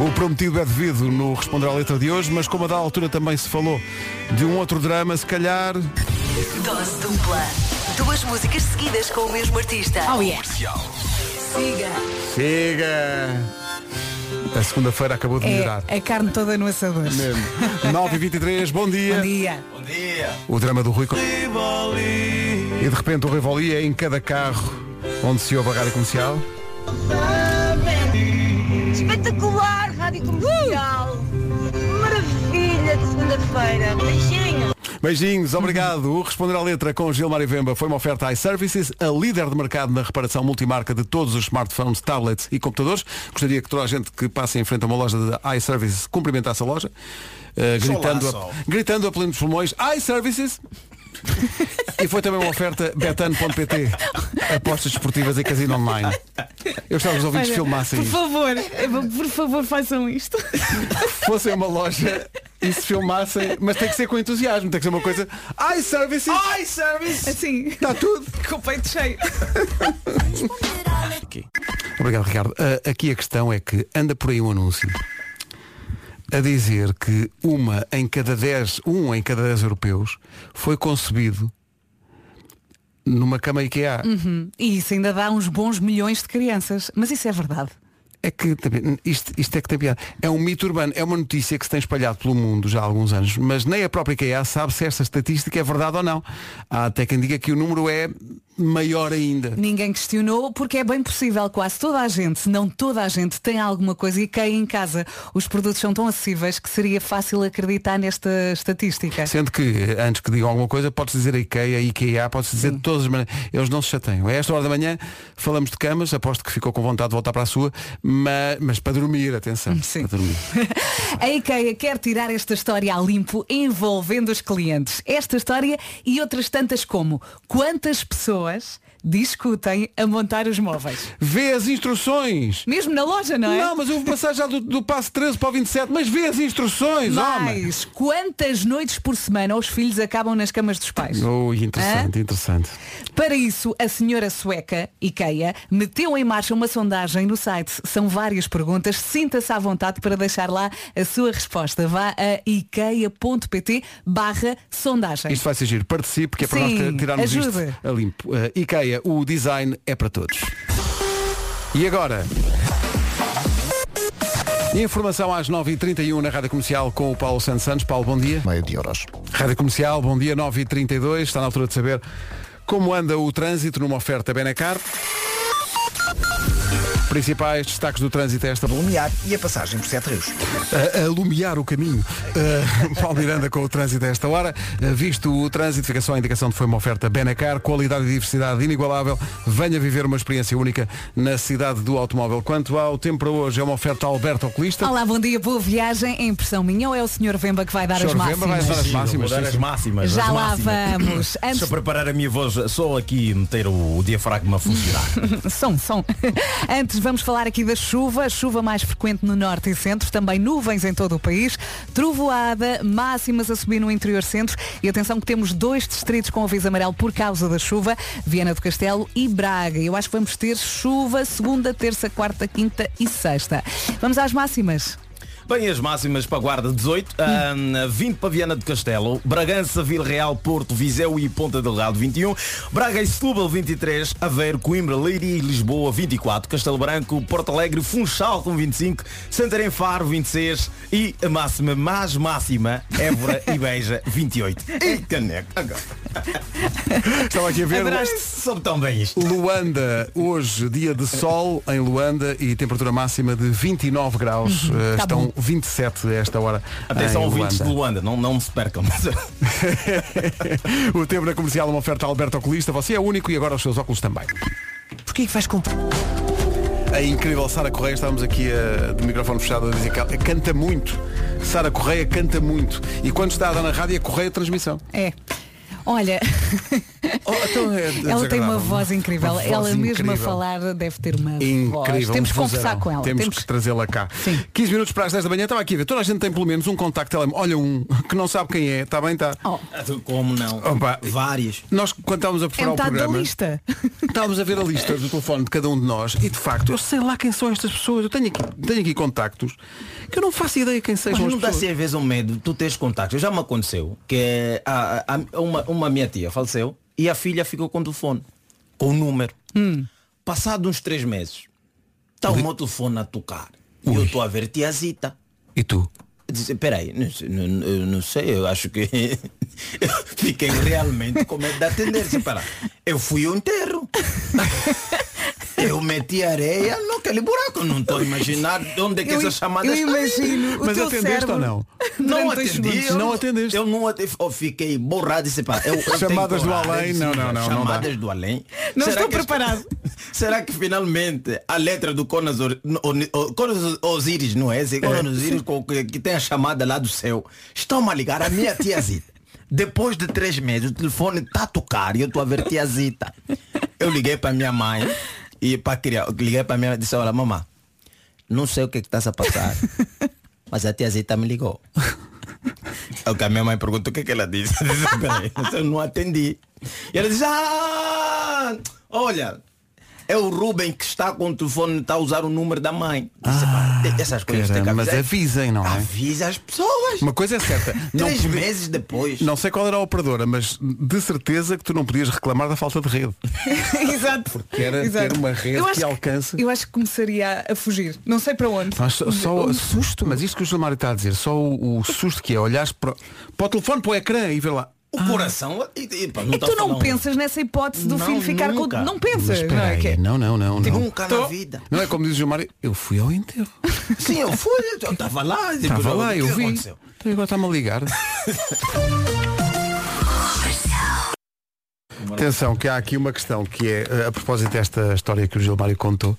Speaker 1: O prometido é devido no responder à letra de hoje, mas como a da altura também se falou de um outro drama, se calhar.
Speaker 6: Dose dupla. Duas músicas seguidas com o mesmo artista.
Speaker 3: Oh yeah.
Speaker 6: Siga.
Speaker 1: Chega! A segunda-feira acabou de melhorar.
Speaker 3: É a carne toda no assador.
Speaker 1: Mesmo. 9 e 23 bom dia.
Speaker 3: Bom dia.
Speaker 15: Bom dia.
Speaker 1: O drama do Rui.
Speaker 16: Rivoli
Speaker 1: E de repente o Rivoli é em cada carro onde se ouve a rádio comercial.
Speaker 8: Rádio Comercial. Maravilha de segunda-feira. Beijinho.
Speaker 1: Beijinhos, obrigado. O Responder à Letra com Gilmar e Vemba foi uma oferta iServices, a líder de mercado na reparação multimarca de todos os smartphones, tablets e computadores. Gostaria que toda a gente que passe em frente a uma loja de iServices cumprimentasse a loja,
Speaker 15: lá,
Speaker 1: gritando,
Speaker 15: só.
Speaker 1: a, gritando a plenos pulmões iServices. E foi também uma oferta betano.pt, apostas esportivas e casino online. Eu que os ouvintes
Speaker 3: Olha,
Speaker 1: filmassem
Speaker 3: Por
Speaker 1: isto.
Speaker 3: favor, eh, por favor, façam isto.
Speaker 1: Fossem uma loja e se filmassem, mas tem que ser com entusiasmo, tem que ser uma coisa. Ai, service!
Speaker 15: Ai, service!
Speaker 3: Assim.
Speaker 1: Está tudo!
Speaker 3: Com o peito cheio.
Speaker 1: Obrigado, Ricardo. Ah, aqui a questão é que anda por aí um anúncio a dizer que uma em cada dez, um em cada dez europeus foi concebido numa cama IKEA.
Speaker 3: Uhum. E isso ainda dá uns bons milhões de crianças. Mas isso é verdade.
Speaker 1: É que também, isto, isto é que tem piada. É um mito urbano, é uma notícia que se tem espalhado pelo mundo já há alguns anos, mas nem a própria IKEA sabe se esta estatística é verdade ou não. Há até quem diga que o número é maior ainda.
Speaker 3: Ninguém questionou porque é bem possível quase toda a gente, se não toda a gente, tem alguma coisa IKEA em casa. Os produtos são tão acessíveis que seria fácil acreditar nesta estatística.
Speaker 1: Sendo que, antes que digam alguma coisa, podes dizer IKEA, IKEA, podes dizer de todas as maneiras. Eles não se chateiam. A esta hora da manhã falamos de camas, aposto que ficou com vontade de voltar para a sua, mas, mas para dormir, atenção. Para dormir.
Speaker 3: A IKEA quer tirar esta história a limpo envolvendo os clientes. Esta história e outras tantas como quantas pessoas Louis discutem a montar os móveis.
Speaker 1: Vê as instruções!
Speaker 3: Mesmo na loja, não é?
Speaker 1: Não, mas eu vou passar já do, do passo 13 para o 27, mas vê as instruções, homem!
Speaker 3: Mais, quantas noites por semana os filhos acabam nas camas dos pais?
Speaker 1: Ui, interessante, interessante.
Speaker 3: Para isso, a senhora sueca, IKEA, meteu em marcha uma sondagem no site. São várias perguntas. Sinta-se à vontade para deixar lá a sua resposta. Vá a ikea.pt barra sondagem.
Speaker 1: Isto vai ser giro. Participe, que é para
Speaker 3: Sim,
Speaker 1: nós tirarmos
Speaker 3: ajude.
Speaker 1: isto a limpo. Uh, IKEA, o design é para todos. E agora? Informação às 9h31 na Rádio Comercial com o Paulo Santos Santos. Paulo, bom dia.
Speaker 17: Meio de euros.
Speaker 1: Rádio Comercial, bom dia, 9h32. Está na altura de saber como anda o trânsito numa oferta Benacar. Principais destaques do trânsito a esta
Speaker 4: Lumiar e a passagem por Sete Rios.
Speaker 1: a, a lumiar o caminho. Uh, Paulo Miranda com o trânsito a esta hora. Uh, visto o trânsito, fica só a indicação de que foi uma oferta Benacar, qualidade e diversidade inigualável. Venha viver uma experiência única na cidade do automóvel. Quanto ao tempo para hoje, é uma oferta Alberto Oculista.
Speaker 3: Olá, bom dia, boa viagem. Em impressão minha ou é o Sr. Vemba que vai dar as
Speaker 1: Sr. Vemba
Speaker 3: máximas?
Speaker 1: vai dar as máximas.
Speaker 14: Dar
Speaker 1: sim,
Speaker 14: as
Speaker 1: sim.
Speaker 14: máximas.
Speaker 3: Já
Speaker 14: as
Speaker 3: lá
Speaker 14: máximas.
Speaker 3: vamos. Antes-
Speaker 14: Deixa eu preparar a minha voz, só aqui meter o, o diafragma a funcionar.
Speaker 3: som, som. Antes vamos falar aqui da chuva, chuva mais frequente no norte e centro, também nuvens em todo o país, trovoada, máximas a subir no interior centro e atenção que temos dois distritos com aviso amarelo por causa da chuva, Viana do Castelo e Braga. Eu acho que vamos ter chuva segunda, terça, quarta, quinta e sexta. Vamos às máximas.
Speaker 14: Bem, as máximas para a Guarda 18, ah, 20 para Viana de Castelo, Bragança, Vila Real, Porto, Viseu e Ponta Delgado 21, Braga e Setúbal 23, Aveiro, Coimbra, Leiria e Lisboa 24, Castelo Branco, Porto Alegre, Funchal com 25, Santarém Faro 26 e a máxima mais máxima, Évora e Beja 28. E caneco. Agora.
Speaker 1: Estava aqui a ver.
Speaker 14: Soube tão bem isto.
Speaker 1: Luanda, hoje dia de sol em Luanda e temperatura máxima de 29 graus.
Speaker 14: Uhum,
Speaker 1: Uh,
Speaker 14: tá
Speaker 1: estão
Speaker 14: bom.
Speaker 1: 27 a esta hora.
Speaker 14: Atenção ouvintes de
Speaker 1: Luanda.
Speaker 14: Não, não se percam.
Speaker 1: o tempo na comercial, uma oferta a Alberto Oculista. Você é único e agora os seus óculos também. Porquê que vais comprar? A incrível Sara Correia, estávamos aqui a, de microfone fechado a dizer que ela canta muito. Sara Correia canta muito. E quando está a dar na rádio é Correia Transmissão.
Speaker 3: É. Olha,
Speaker 1: então é
Speaker 3: ela tem uma voz incrível.
Speaker 1: Uma voz
Speaker 3: ela mesma a
Speaker 1: incrível.
Speaker 3: falar deve ter uma voz.
Speaker 1: Incrível.
Speaker 3: Temos
Speaker 1: um
Speaker 3: que conversar com ela.
Speaker 1: Temos, que trazê-la cá. 15 minutos para as 10 da manhã, estava aqui a ver. Toda a gente tem pelo menos um contacto telemóvel. Olha um, que não sabe quem é. Está bem, está.
Speaker 15: Como não? Várias.
Speaker 1: Nós, quando estávamos a
Speaker 3: É
Speaker 1: preparar o
Speaker 3: metade da
Speaker 1: programa,
Speaker 3: lista.
Speaker 1: estávamos a ver a lista do telefone de cada um de nós e de facto, eu sei lá quem são estas pessoas. Eu tenho aqui, tenho aqui contactos que eu não faço ideia quem
Speaker 15: Mas
Speaker 1: sejam as
Speaker 15: não dá
Speaker 1: pessoas.
Speaker 15: assim às vezes um medo, tu tens contactos. Já me aconteceu que a, a- a- uma, uma minha tia faleceu e a filha ficou com o telefone, com o número. Passado uns três meses, está o meu telefone a tocar. E eu estou a ver tiazita.
Speaker 1: E tu?
Speaker 15: Disse, peraí, não, sei- não, eu não sei, eu acho que eu fiquei realmente com medo de atender. "Pera, eu fui ao enterro. Eu meti areia naquele buraco. Não estou a imaginar de onde é que
Speaker 3: Eu-
Speaker 15: essa chamada
Speaker 3: eu
Speaker 15: está.
Speaker 3: imagino Mas atendeste cérebro ou não?
Speaker 15: Não atendi. Eu
Speaker 1: Não atendeste.
Speaker 15: Eu não atendi. Eu fiquei borrado e disse, pá, eu, eu
Speaker 1: Chamadas do além, não, não, não, não
Speaker 15: Chamadas
Speaker 1: dá.
Speaker 15: do além.
Speaker 3: Não
Speaker 15: Será
Speaker 3: estou
Speaker 15: que-
Speaker 3: preparado.
Speaker 15: Será que finalmente a letra do Conas, Or- Conas Osiris, não é? Esse Conas Osiris com- que, tem a chamada lá do céu. Estão-me a ligar a minha tiazita. Depois de três meses, o telefone está a tocar e eu estou a ver tiazita. Eu liguei para minha mãe E para criar, liguei para minha mãe e disse, olha mamãe, não sei o que está a passar, mas a tia Zita me ligou. É o que a minha mãe perguntou o que, é que ela disse. Eu disse, "Peraí, eu não atendi. E ela disse, ah, olha, é o Ruben que está com o telefone, está a usar o número da mãe. Disse, "Pá, tem- essas coisas tem que
Speaker 1: mas
Speaker 15: avisar."
Speaker 1: avisem, não é?
Speaker 15: Avisa as pessoas.
Speaker 1: Uma coisa é certa.
Speaker 15: Três
Speaker 1: podia-
Speaker 15: meses depois.
Speaker 1: Não sei qual era a operadora, mas de certeza que tu não podias reclamar da falta de rede.
Speaker 3: Exato.
Speaker 1: Porque era
Speaker 3: Exato.
Speaker 1: ter uma rede que
Speaker 3: acho
Speaker 1: alcance.
Speaker 3: Eu acho que começaria a fugir. Não sei para onde.
Speaker 1: Mas só, só
Speaker 3: Onde-
Speaker 1: susto, mas isto que o Gilmário está a dizer, só o, o susto que é olhares para, para o telefone, para o ecrã e ver lá.
Speaker 15: O coração. E, e, pá, não
Speaker 3: E
Speaker 15: tá
Speaker 3: tu não
Speaker 15: falando-
Speaker 3: pensas nessa hipótese do
Speaker 15: Não,
Speaker 3: filho ficar
Speaker 15: nunca.
Speaker 3: com. Não pensas, não é? Que é-
Speaker 1: não, não, não, não.
Speaker 15: Nunca na vida.
Speaker 1: Não é como diz o Gilmário, eu fui ao enterro.
Speaker 15: Sim, eu fui, eu estava lá.
Speaker 1: Estava lá, eu vi.
Speaker 15: aconteceu?
Speaker 1: Então agora está-me a ligar. Atenção, que há aqui uma questão que é, eh, a propósito desta história que o Gilmário contou,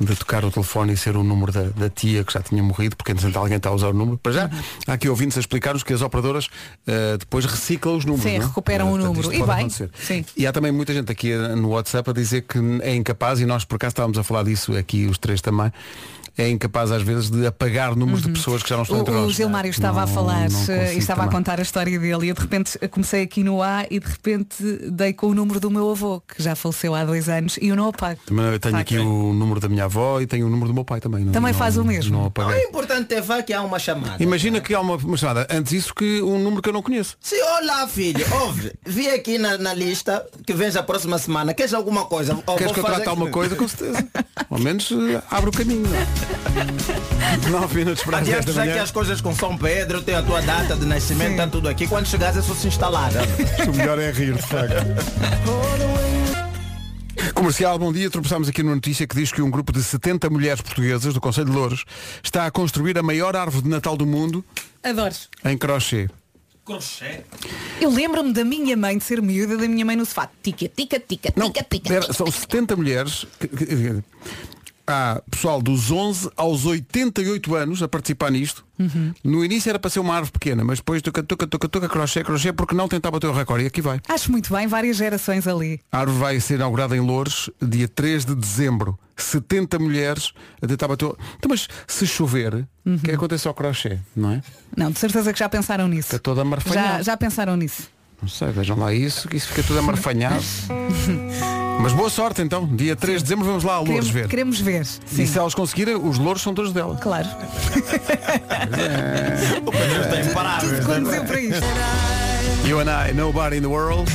Speaker 1: de tocar o telefone e ser o número da, da tia que já tinha morrido, porque entretanto alguém está a usar o número. Para já, há aqui ouvintes a explicar-nos que as operadoras eh, depois reciclam os números.
Speaker 3: Sim,
Speaker 1: não é?
Speaker 3: recuperam
Speaker 1: Eh,
Speaker 3: o
Speaker 1: portanto,
Speaker 3: número. E bem,
Speaker 1: acontecer.
Speaker 3: sim.
Speaker 1: E há também muita gente aqui eh, no WhatsApp a dizer que é incapaz, e nós por acaso estávamos a falar disso aqui os três também, é incapaz às vezes de apagar números de pessoas que já não estão entre
Speaker 3: Uhum. O, o
Speaker 1: nós.
Speaker 3: Gilmário estava a
Speaker 1: Não-
Speaker 3: falar
Speaker 1: não
Speaker 3: eh, e estava a contar a história dele e eu de repente comecei aqui no A e de repente dei com o número do meu avô, que já faleceu há dois anos, e eu não apago.
Speaker 1: Também eu tenho aqui o número da minha avó e tenho o número do meu pai também. não-
Speaker 3: Também
Speaker 1: não-
Speaker 3: faz o mesmo.
Speaker 1: Não
Speaker 15: O
Speaker 1: apaguei.
Speaker 15: importante é vá que há uma chamada.
Speaker 1: Imagina que há uma, uma chamada. Antes isso que um número que eu não conheço.
Speaker 15: Sim, olá filho, ouve, vi aqui na, na lista que vens a próxima semana, queres alguma coisa?
Speaker 1: Queres que eu trate alguma coisa? Com certeza. Ao menos eh, abre o caminho. Nove minutos para as dez
Speaker 15: Adiante
Speaker 1: da
Speaker 15: já que
Speaker 1: manhã.
Speaker 15: as coisas com São Pedro, tem a tua data de nascimento, está tudo aqui. Quando chegares é só se instalar.
Speaker 1: O melhor é rir, de facto. Comercial, bom dia. Tropeçámos aqui numa notícia que diz que um grupo de 70 mulheres portuguesas do Conselho de Louros está a construir a maior árvore de Natal do mundo
Speaker 3: Adoro.
Speaker 1: em crochê.
Speaker 15: Crochê.
Speaker 3: Eu lembro-me da minha mãe de ser miúda, da minha mãe no sofá. Tica, tica, tica,
Speaker 1: Não,
Speaker 3: tica, tica.
Speaker 1: pera, são 70 mulheres. que- Há pessoal dos 11 aos 88 anos a participar nisto.
Speaker 3: Uhum.
Speaker 1: No início era para ser uma árvore pequena, mas depois toca, toca, toca, toca, crochê, crochê, porque não tentava bater o recorde. E aqui vai.
Speaker 3: Acho muito bem, várias gerações ali.
Speaker 1: A árvore vai ser inaugurada em Louros, dia 3 de dezembro. 70 mulheres a tentar bater o... Então, mas se chover, o
Speaker 3: Uhum.
Speaker 1: que é que acontece ao crochê, não é?
Speaker 3: Não, de certeza que já pensaram nisso.
Speaker 1: Fica toda amarfanhada.
Speaker 3: Já, já pensaram nisso.
Speaker 1: Não sei, vejam lá isso, que isso fica tudo amarfanhado. mas boa sorte então. Dia 3 de dezembro vamos lá a Louros ver.
Speaker 3: queremos ver.
Speaker 1: E se elas conseguirem, os louros são todos dela.
Speaker 3: Claro.
Speaker 15: O Pedro imparável.
Speaker 3: Tudo conduziu para isto.
Speaker 1: You and I, Nobody in the World.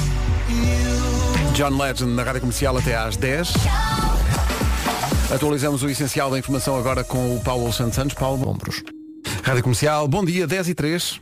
Speaker 1: John Legend na rádio comercial até às 10. Atualizamos o essencial da informação agora com o Paulo Santos Santos. Paulo Ombros. Rádio Comercial, bom dia, 10 e 3.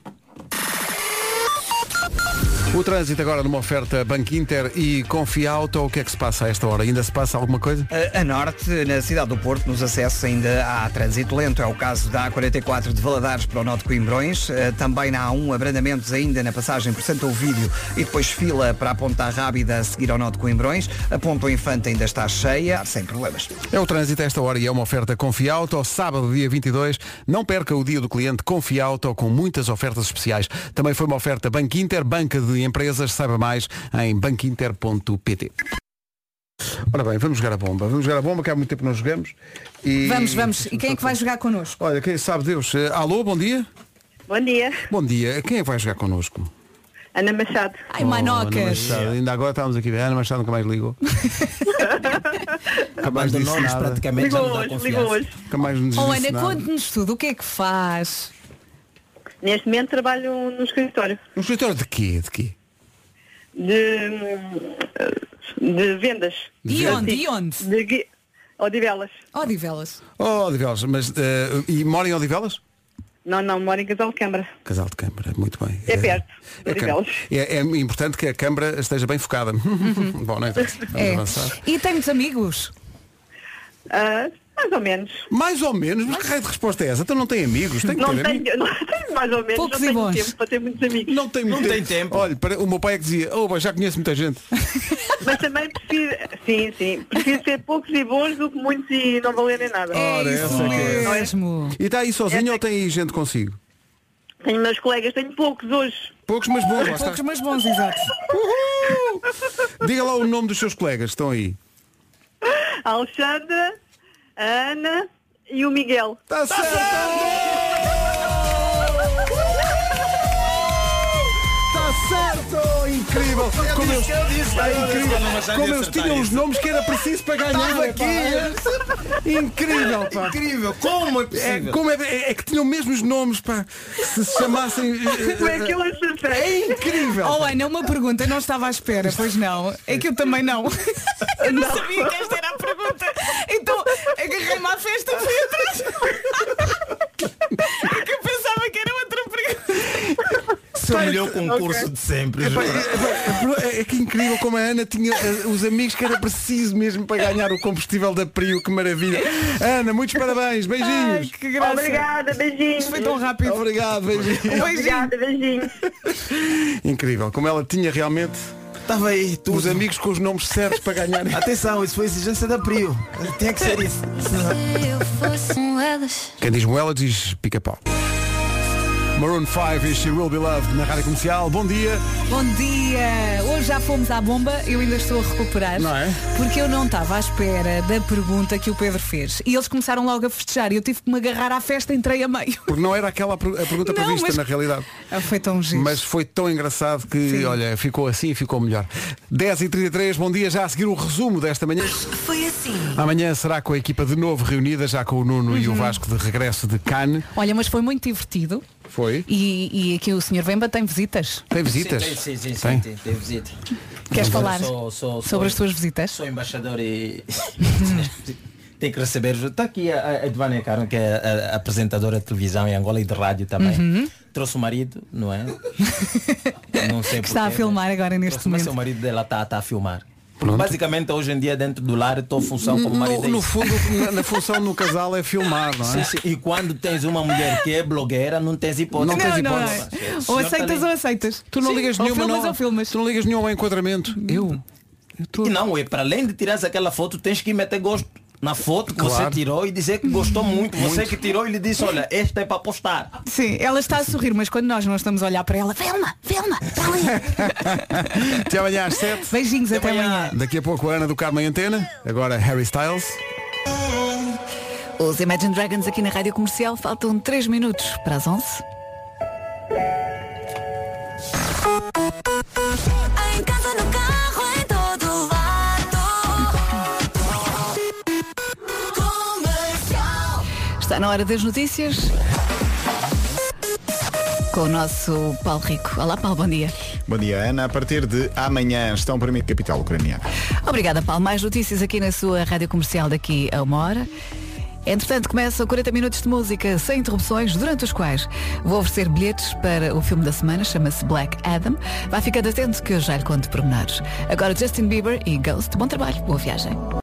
Speaker 1: O trânsito agora numa oferta Banco Inter e Confiauto. O que é que se passa a esta hora? Ainda se passa alguma coisa?
Speaker 4: A, a norte, na cidade do Porto, nos acessos ainda há trânsito lento. É o caso da A44 de Valadares para o Norte de Coimbrões. Eh, Também na A1, abrandamentos ainda na passagem por Santo Ovídio e depois fila para a Ponta Rábida a seguir ao Norte de Coimbrões. A Ponta Infante ainda está cheia, sem problemas.
Speaker 1: É o trânsito a esta hora e é uma oferta Confiauto. Sábado, dia 22, não perca o dia do cliente Confiauto com muitas ofertas especiais. Também foi uma oferta Banco Inter, banca de empresas. Saiba mais em banquinter.pt. Ora bem, vamos jogar a bomba. Vamos jogar a bomba, que há muito tempo que não jogamos. E...
Speaker 3: Vamos, vamos. E quem é que vai jogar connosco?
Speaker 1: Olha, quem sabe Deus. Eh, Alô, bom dia.
Speaker 17: Bom dia,
Speaker 1: Bom dia. Quem é que vai jogar connosco?
Speaker 17: Ana Machado.
Speaker 3: Ai,
Speaker 1: Oh, Ana
Speaker 3: manocas.
Speaker 1: Machado. Ainda agora estávamos aqui. A Ana Machado nunca mais ligou. Nunca mais disse nada.
Speaker 15: praticamente,
Speaker 17: Ligou hoje, ligou hoje.
Speaker 1: Nunca mais nos
Speaker 3: Oh, Ana, conte-nos tudo. O que é que faz?
Speaker 17: Neste momento trabalho no escritório
Speaker 1: Um escritório de quê? De quê?
Speaker 17: de, de vendas.
Speaker 3: De onde? De onde?
Speaker 17: De Odivelas.
Speaker 3: Odivelas.
Speaker 1: Oh, Odivelas, mas eh, e mora em Odivelas?
Speaker 17: Não, não, moro em Casal de Câmara.
Speaker 1: Casal de Câmara, muito bem.
Speaker 17: É perto,
Speaker 1: É, é, é importante que a Câmara esteja bem focada. Bom, não é? Vamos
Speaker 3: É.
Speaker 1: avançar.
Speaker 3: E tem muitos amigos?
Speaker 17: Ah, mais ou menos.
Speaker 1: Mais ou menos, mas que raio de resposta é essa? Então não tem amigos, tem que
Speaker 17: Não
Speaker 1: ter amigos.
Speaker 17: tenho, não tenho mais ou menos,
Speaker 3: Poucos
Speaker 17: não
Speaker 3: e
Speaker 17: tenho
Speaker 3: bons.
Speaker 17: tempo para ter muitos amigos.
Speaker 1: Não tem muito
Speaker 15: Não tem tempo.
Speaker 1: Olha, para- o meu pai é que dizia, oh, já conheço muita gente.
Speaker 17: Mas também prefiro, sim, sim, prefiro ter poucos e bons do que muitos e não valerem nada.
Speaker 3: É
Speaker 1: Ora,
Speaker 3: isso
Speaker 1: é é.
Speaker 3: mesmo.
Speaker 1: E está aí sozinho
Speaker 17: Essa é
Speaker 1: ou tem aí gente consigo?
Speaker 17: Tenho meus colegas, tenho poucos hoje.
Speaker 1: Poucos, mas bons. lá está.
Speaker 3: Poucos, mas bons, exato.
Speaker 1: Diga lá o nome dos seus colegas, que estão aí.
Speaker 17: Alexandra, a Ana e o Miguel.
Speaker 1: Está Está certo! Incrível!
Speaker 14: Eu
Speaker 1: Como
Speaker 14: disse, eu disse,
Speaker 1: é incrível.
Speaker 14: não
Speaker 1: Como eles tinham os nomes que era preciso para ganhar.
Speaker 14: Estava aqui.
Speaker 1: Incrível, pá.
Speaker 14: Incrível. Como é
Speaker 1: É,
Speaker 14: possível?
Speaker 1: como é, é- é que tinham mesmo os nomes, pá. Se se chamassem. eh,
Speaker 17: Como é que eu acertei?
Speaker 1: É incrível!
Speaker 3: Oh Ana, uma pergunta, não estava à espera, pois não. É que eu também não. Eu não, sabia que esta era a pergunta. Então agarrei-me à festa e fui atrás. Porque eu pensava que era outra pergunta.
Speaker 14: Seu melhor concurso de sempre.
Speaker 1: Epá,
Speaker 14: juro.
Speaker 1: é, é- é que incrível como a Ana tinha eh, os amigos que era preciso mesmo para ganhar o combustível da Prio, que maravilha. Ana, muitos parabéns,
Speaker 3: Ai,
Speaker 1: beijinhos.
Speaker 3: que graça.
Speaker 17: Obrigada, beijinhos.
Speaker 3: Foi tão rápido.
Speaker 1: Obrigado, beijinhos.
Speaker 3: Beijinho.
Speaker 17: Obrigada, beijinhos.
Speaker 1: Incrível, como ela tinha realmente
Speaker 14: Estava aí, tudo.
Speaker 1: os amigos com os nomes certos para ganhar.
Speaker 14: Atenção, isso foi exigência da Prio. Tinha que ser isso.
Speaker 1: Quem diz moela diz pica-pau. Maroon 5 e She Will Be Loved na Rádio Comercial. Bom dia.
Speaker 3: Bom dia! Hoje já fomos à bomba, eu ainda estou a recuperar.
Speaker 1: Não é?
Speaker 3: Porque eu não estava à espera da pergunta que o Pedro fez. E eles começaram logo a festejar e eu tive que me agarrar à festa, entrei a meio.
Speaker 1: Porque não era aquela a per- a pergunta
Speaker 3: Não,
Speaker 1: prevista
Speaker 3: mas-
Speaker 1: na realidade.
Speaker 3: Ah, Foi tão giro.
Speaker 1: Mas foi tão engraçado que,
Speaker 3: Sim.
Speaker 1: olha, ficou assim e ficou melhor. 10h33, bom dia, já a seguir o resumo desta manhã.
Speaker 6: Foi assim.
Speaker 1: Amanhã será com a equipa de novo reunida, já com o Nuno e o Vasco de regresso de Cannes.
Speaker 3: Olha, mas foi muito divertido.
Speaker 1: Foi?
Speaker 3: E, e aqui o Sr. Vemba tem visitas.
Speaker 1: Tem visitas?
Speaker 15: Sim, sim, sim, sim,
Speaker 1: Tem?
Speaker 15: tem, tem visita.
Speaker 3: Queres falar
Speaker 15: sou- sou-
Speaker 3: sobre
Speaker 15: sou-
Speaker 3: as tuas visitas?
Speaker 15: Sou embaixador e tem que receber. Está aqui a, Edvânia Carmo, que é a, a apresentadora de televisão em Angola e de rádio também.
Speaker 3: Uhum.
Speaker 15: Trouxe o marido, não é? Não sei
Speaker 3: Que está a
Speaker 15: porquê,
Speaker 3: filmar agora neste momento.
Speaker 15: o marido dela está está a filmar.
Speaker 1: Pronto.
Speaker 15: Basicamente hoje em dia dentro do lar estou função como marido
Speaker 1: No,
Speaker 15: é
Speaker 1: no
Speaker 15: isso.
Speaker 1: fundo, na, na função no casal é filmar, não é?
Speaker 15: Sim, sim. E quando tens uma mulher que é blogueira, não tens hipótese.
Speaker 1: Não tens
Speaker 3: não, não
Speaker 1: hipótese.
Speaker 3: é.
Speaker 15: O
Speaker 3: Ou aceitas ou aceitas.
Speaker 1: Tu não
Speaker 3: Sim,
Speaker 1: ligas
Speaker 3: ou
Speaker 1: nenhuma
Speaker 3: filmas
Speaker 1: não,
Speaker 3: ou filmas.
Speaker 1: Tu não ligas nenhum ao enquadramento. Eu. eu tô-
Speaker 15: E não, é para além de tirar aquela foto, tens que meter gosto na foto que você
Speaker 1: Claro.
Speaker 15: tirou e dizer que gostou muito. Você que tirou e lhe disse, olha, esta é para postar.
Speaker 3: Sim, ela está a sorrir, mas quando nós não estamos a olhar para ela, filma, filma, está ali.
Speaker 1: Até amanhã às 7.
Speaker 3: Beijinhos, até amanhã.
Speaker 1: Daqui a pouco a Ana do Carmo em Antena. Agora Harry Styles.
Speaker 3: Os Imagine Dragons aqui na Rádio Comercial faltam 3 minutos para as 11.
Speaker 9: Em casa, no carro,
Speaker 3: Está na hora das notícias. Com o nosso Paulo Rico. Olá, Paulo, bom dia.
Speaker 18: Bom dia, Ana. A partir de amanhã estão para mim capital ucraniana.
Speaker 3: Obrigada, Paulo. Mais notícias aqui na sua Rádio Comercial daqui a uma hora. Entretanto, começam 40 minutos de música sem interrupções, durante os quais vou oferecer bilhetes para o filme da semana, chama-se Black Adam. Vai ficando atento que eu já lhe conto pormenores. Agora Justin Bieber e Ghost. Bom trabalho, boa viagem.